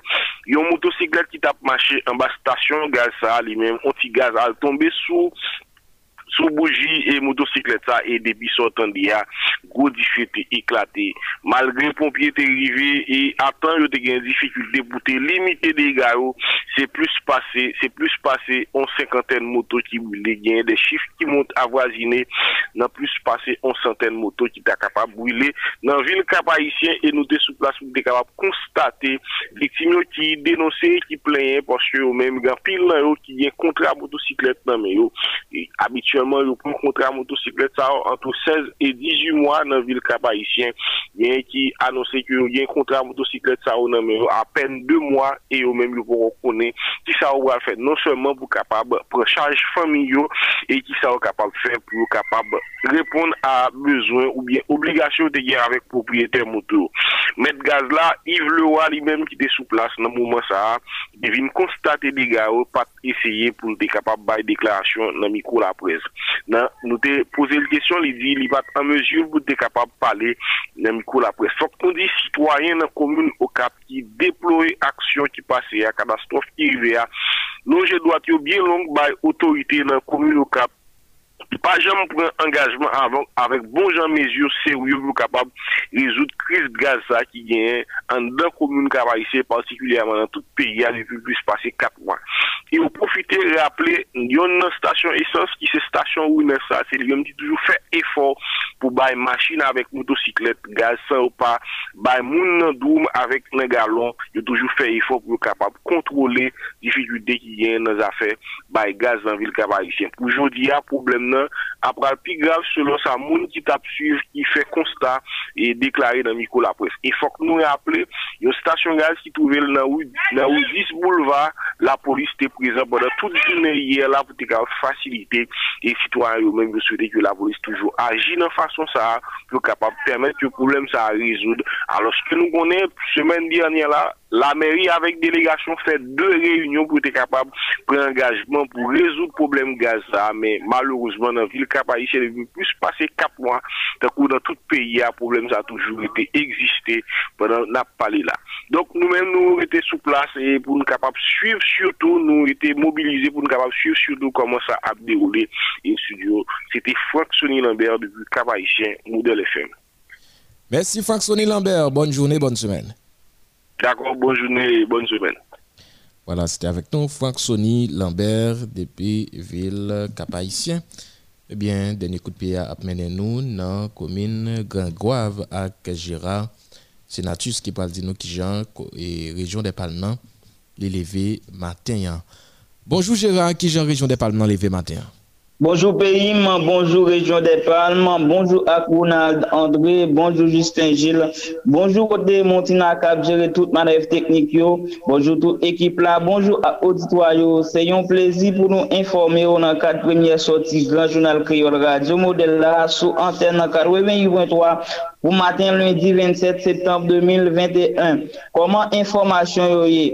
yon motosiklet ki tap mache an ba stasyon gaz sa li men onti gaz al tombe sou sou bouji e motosiklet sa e debi sotan di ya gwo di fete eklate malgre pompye te rive e atan yo te gen dificulte pou te limite de garo se plus pase se plus pase on cinquanten moto ki bwile gen de chif ki mont avwazine nan plus pase on centen moto ki ta kapab bwile nan vil kapayisyen e nou te sou plas pou te kapab konstate viktim yo ki denose ki plenye porsye yo men gen pil nan yo ki gen kontra motosiklet nan men yo pou kontra motosiklet sa anto 16 et 18 mwa nan vil kapayisyen gen ki anonse ki yo gen kontra motosiklet sa ou nan men yo apen 2 mwa e yo men yo pou konen ki sa ou wale fè non seman pou kapab prechaj fami yo e ki sa ou kapab fè pou yo kapab repon a ou bien obligasyon te gen avèk propriété moto. Met gaz la, Yves Leroy li men ki te sou plas nan mouman sa devine konstate di ga ou pat esye pou te kapab bay deklarasyon nan mikou la prez nan nou te pose l kesyon li di li bat an mezur pou te kapab pale nan mikou la pres. Fok kon di sitwayen nan komoun okap ki deplore aksyon ki pase ya kadastrof ki rive ya. Nou je doat yo bien long bay otorite nan komoun okap pa jan m pren engajman avan avèk bon jan mezur se ou yo pou kapab rezout kriz gaz sa ki gen an dan komoun kabayise partikulyaman nan tout peyi a li pou pwis pase 4 mwan. E ou profite reaple yon nan stasyon esans ki se stasyon ou nan sa, se li yon di toujou fè efor pou bay machin avèk motosiklet, gaz sa ou pa, bay moun doum avèk nan galon, yo toujou fè efor pou kapab kontrole difikultè ki gen nan zafè bay gaz nan vil kabayisyen. Pou jodi ya, poublem nan, apral pi grav selon sa moun ki tap suiv, ki fè konsta e deklare nan mikou la pres. E fòk nou reaple, yon stasyon gaz ki touvel nan ou 10 bouleva, la polis te prezant bada tout dine yè la pou te ka fasilite e sitwany yo men yo soude ki la polis toujou agi nan fason sa pou kapap permèt ki yo poublem sa a rezoud alos ke nou konen semen di anye la la meri avèk delegasyon fè dè reyunyon pou te kapap pre-engajman pou rezoud poublem gaz sa men malourezman nan vil kapay se devine plus pase kap mwa te kou nan tout peyi ya poublem sa toujou ete egziste badan nap pale la donk nou men nou ete sou plas e pou nou kapap suiv surtout nou été mobilisés pour nous capables suivre surtout comment ça a déroulé. C'était Franck Sonny Lambert depuis Cap-Haïtien, Modèle FM. Merci Franck Sonny Lambert. Bonne journée, bonne semaine. D'accord, bonne journée et bonne semaine. Voilà, c'était avec nous Franck Sonny Lambert depuis Ville Cap-Haïtien. Eh bien, dernier coup de pied à mener nous dans la commune Grangoave à Gérard. Sénatus qui parle de nous qui et région des Palmans l'élevé matin. Bonjour Gérard, qui région des Palmes l'élevé matin? Bonjour pays, bonjour Région des Palmes, bonjour à Ronald André, bonjour Justin Gilles, bonjour côté Montina Cap, gérer toute manœuvre technique, bonjour toute équipe là, bonjour à auditoire, c'est un plaisir pour nous informer dans le cadre première sortie Grand Journal Créole Radio, modèle là, sous antenne 83 pou matin lundi 27 septembre 2021. Koman informasyon yo ye?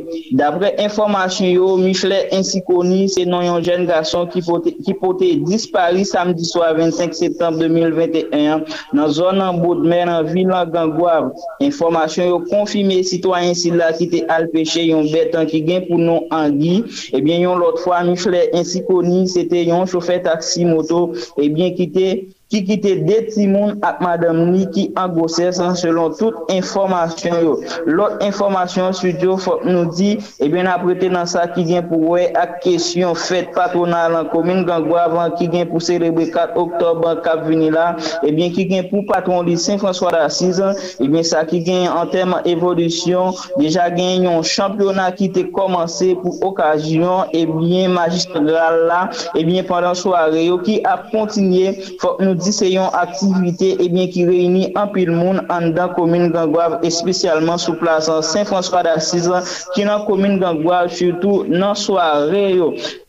Dapre informasyon yo, Michle Insikoni se non yon jen gason ki pote, ki pote dispari samdi swa 25 septembre 2021 nan zon nan Boudmer nan vilan Gangouav. Informasyon yo konfime sitwanyen sila ki te alpeche yon betan ki gen pou non angi. Ebyen yon lot fwa Michle Insikoni se te yon chofe taksi moto ebyen ki te ki kite deti moun ak madam ni ki an gosesan selon tout informasyon yo. Lot informasyon studio fok nou di, ebyen eh aprete nan sa ki gen pou we ak kesyon fet patronal an komin gangwa avan ki gen pou serebe 4 oktob an kap vini la, ebyen eh ki gen pou patron li Saint-François d'Assise, ebyen eh sa ki gen an teman evolisyon, deja gen yon championat ki te komanse pou okajyon, ebyen magistral la, ebyen pandan soare yo ki ap kontinye fok nou di nous dit c'est une activité et bien qui réunit un pile monde en dans commune Gangouave et spécialement sous place Saint-François d'Assise qui dans commune Gangouave surtout dans soirée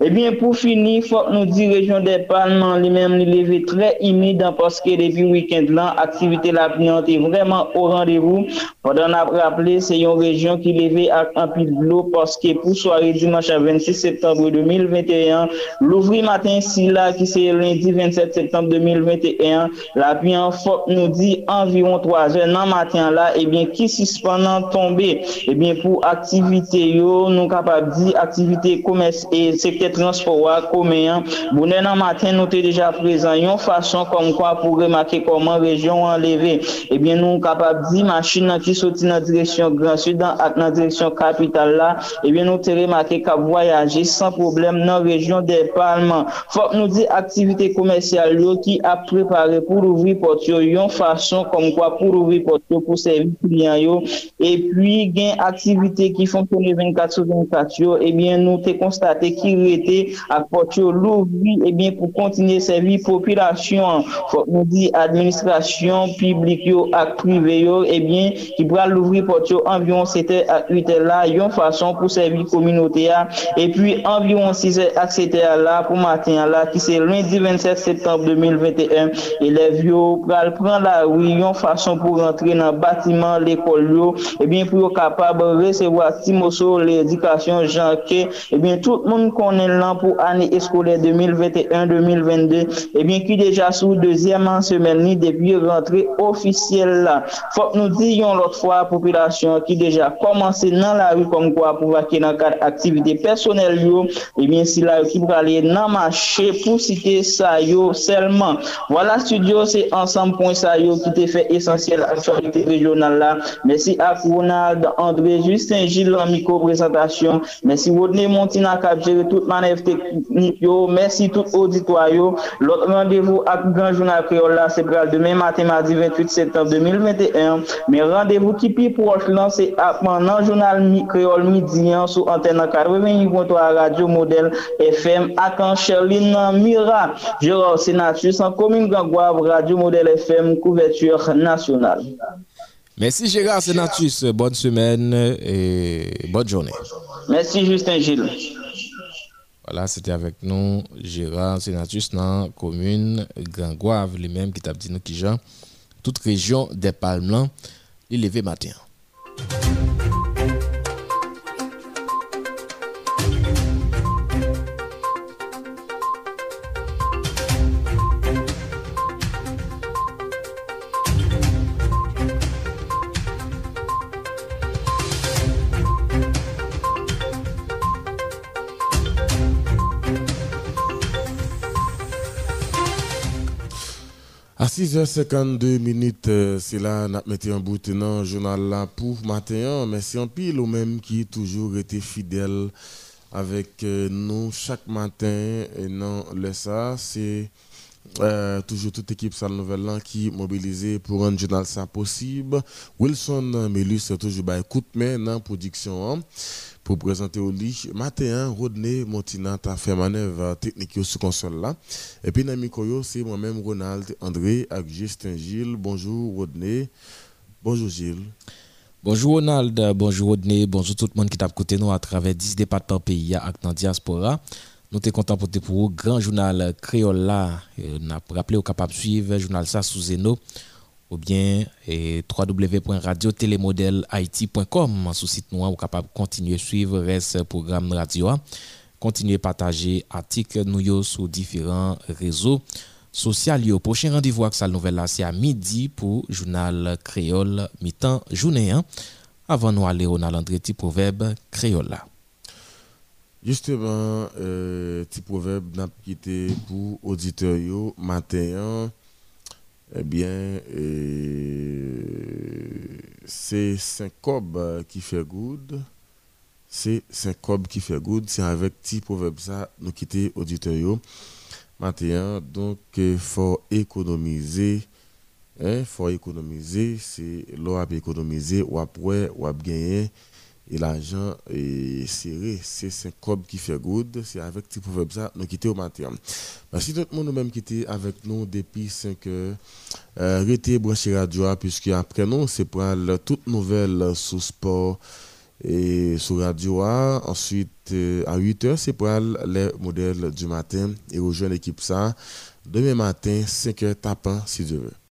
Et bien pour finir, faut nous dire région des Palmes lui-même il levé très humide parce que depuis week-end là activité la au rendez-vous. Pendant a rappelé c'est une région qui levait un pile de l'eau parce que pour soirée dimanche 26 septembre 2021, l'ouvrir matin si là qui c'est lundi 27 septembre 2021, 21, la pluie en faute nous dit environ 3 heures dans matin là, et eh bien, qui suspendant tomber, et eh bien, pour activité, yo, nous capables dit activité commerce et secteur transport, commun, bon, dans matin, nous t'es déjà présent, yon façon comme quoi pour remarquer comment région enlevée, et eh bien, nous capables dit machine qui sortit dans direction Grand Sud, dans, dans direction capitale là, et bien, nous t'es remarqué qu'à voyager sans problème dans région des Palmes. Faut nous dit activité commerciale, yo, qui a préparé pour ouvrir porte une façon comme quoi pour ouvrir porte pour servir clients et puis gain activité qui fonctionne 24 sur 24 et bien nous avons constaté qu'il était à porte l'ouvrir et bien pour continuer servir population. Faut nous dire administration publique yo à privé et bien qui pourra l'ouvrir porte environ 7 à 8 là. Une façon pour servir communauté et puis environ 6 à 7 là pour matin là qui c'est lundi 27 septembre 2021 elev yo pral pran la riyon fason pou rentre nan batiman l'ekol yo, ebyen pou yo kapab resewa timoso l'edikasyon janke, ebyen tout moun konen lan pou ane eskole 2021-2022, ebyen ki deja sou dezyeman semen ni depi rentre ofisyel la. Fok nou diyon lot fwa populasyon ki deja komanse nan la riyon kom kwa pou vake nan kat aktivite personel yo, ebyen si la riyon ki prale nan mache pou site sa yo selman. Voilà studio c'est ensemble point ça qui te fait essentiel actualité régionale là. Merci à Ronald André Justin Gilles micro présentation. Merci Rodney Montina qui a toute manœuvre technique merci tout auditoire l'autre rendez-vous à grand journal créole là c'est demain matin mardi 28 septembre 2021 mais rendez-vous qui puis proche là c'est pendant journal créole midi sur antenne 88.3 radio modèle FM à Cherline Mira. Gérard Sénatus en commune Gangouave radio modèle FM couverture nationale Merci Gérard Sénatus, bonne semaine et bonne journée. Merci Justin Gilles. Voilà, c'était avec nous Gérard Sénatus dans la commune Gangouave, lui-même qui t'a dit nous qui Jean, toute région des Palmes, il levé matin. 6h52 minutes, euh, c'est là nous mettons un bout dans journal pour matin. Merci en pile au même qui toujours été fidèle avec euh, nous chaque matin. Et non, le ça, c'est euh, toujours toute équipe Salle Nouvelle là qui mobilisée pour rendre journal ça possible. Wilson Melus toujours bah écoute mais dans production. Hein pour présenter au lit. Matin, Rodney Montina a fait manœuvre technique sur console là. Et puis, dans le c'est moi-même, Ronald André, avec Justin Gilles. Bonjour, Rodney. Bonjour, Gilles. Bonjour Ronald, bonjour Rodney, bonjour tout le monde qui t'a écouté nous à travers 10 départements pays avec dans diaspora. Nous sommes contents pour vous grand journal créole là. Nous avons rappelé au capable de suivre journal ça sous Zeno ou bien www.radiotélémodèle.it.com sur site nous ou capable continuer suivre reste programme radio continuer partager articles nous sur différents réseaux sociaux prochain rendez-vous avec sa nouvelle c'est à midi pour journal créole mi-temps journée hein. avant nous aller au André petit proverbe créole Justement, euh, petit proverbe n'a quitté pour auditeurs matin. Eh bien, c'est Saint-Cob qui fait good. C'est Saint-Cob qui fait good. C'est avec petit proverbe ça, nous quitter auditeurs. Maintenant, donc, il faut économiser. Il hein, faut économiser. C'est l'eau à économiser, ou après, ou à gagner. Et l'argent est serré. C'est 5 cob qui fait good. C'est avec ce proverbe ça, nous quittons au matin. Merci tout le monde même qui était avec nous depuis 5 heures. Euh, restez branché radio, puisque après nous, c'est pour toute nouvelle sous sport et sur radio. Ensuite, euh, à 8 heures, c'est pour les modèles du matin et rejoindre l'équipe ça. Demain matin, 5 heures tapant, si Dieu veut.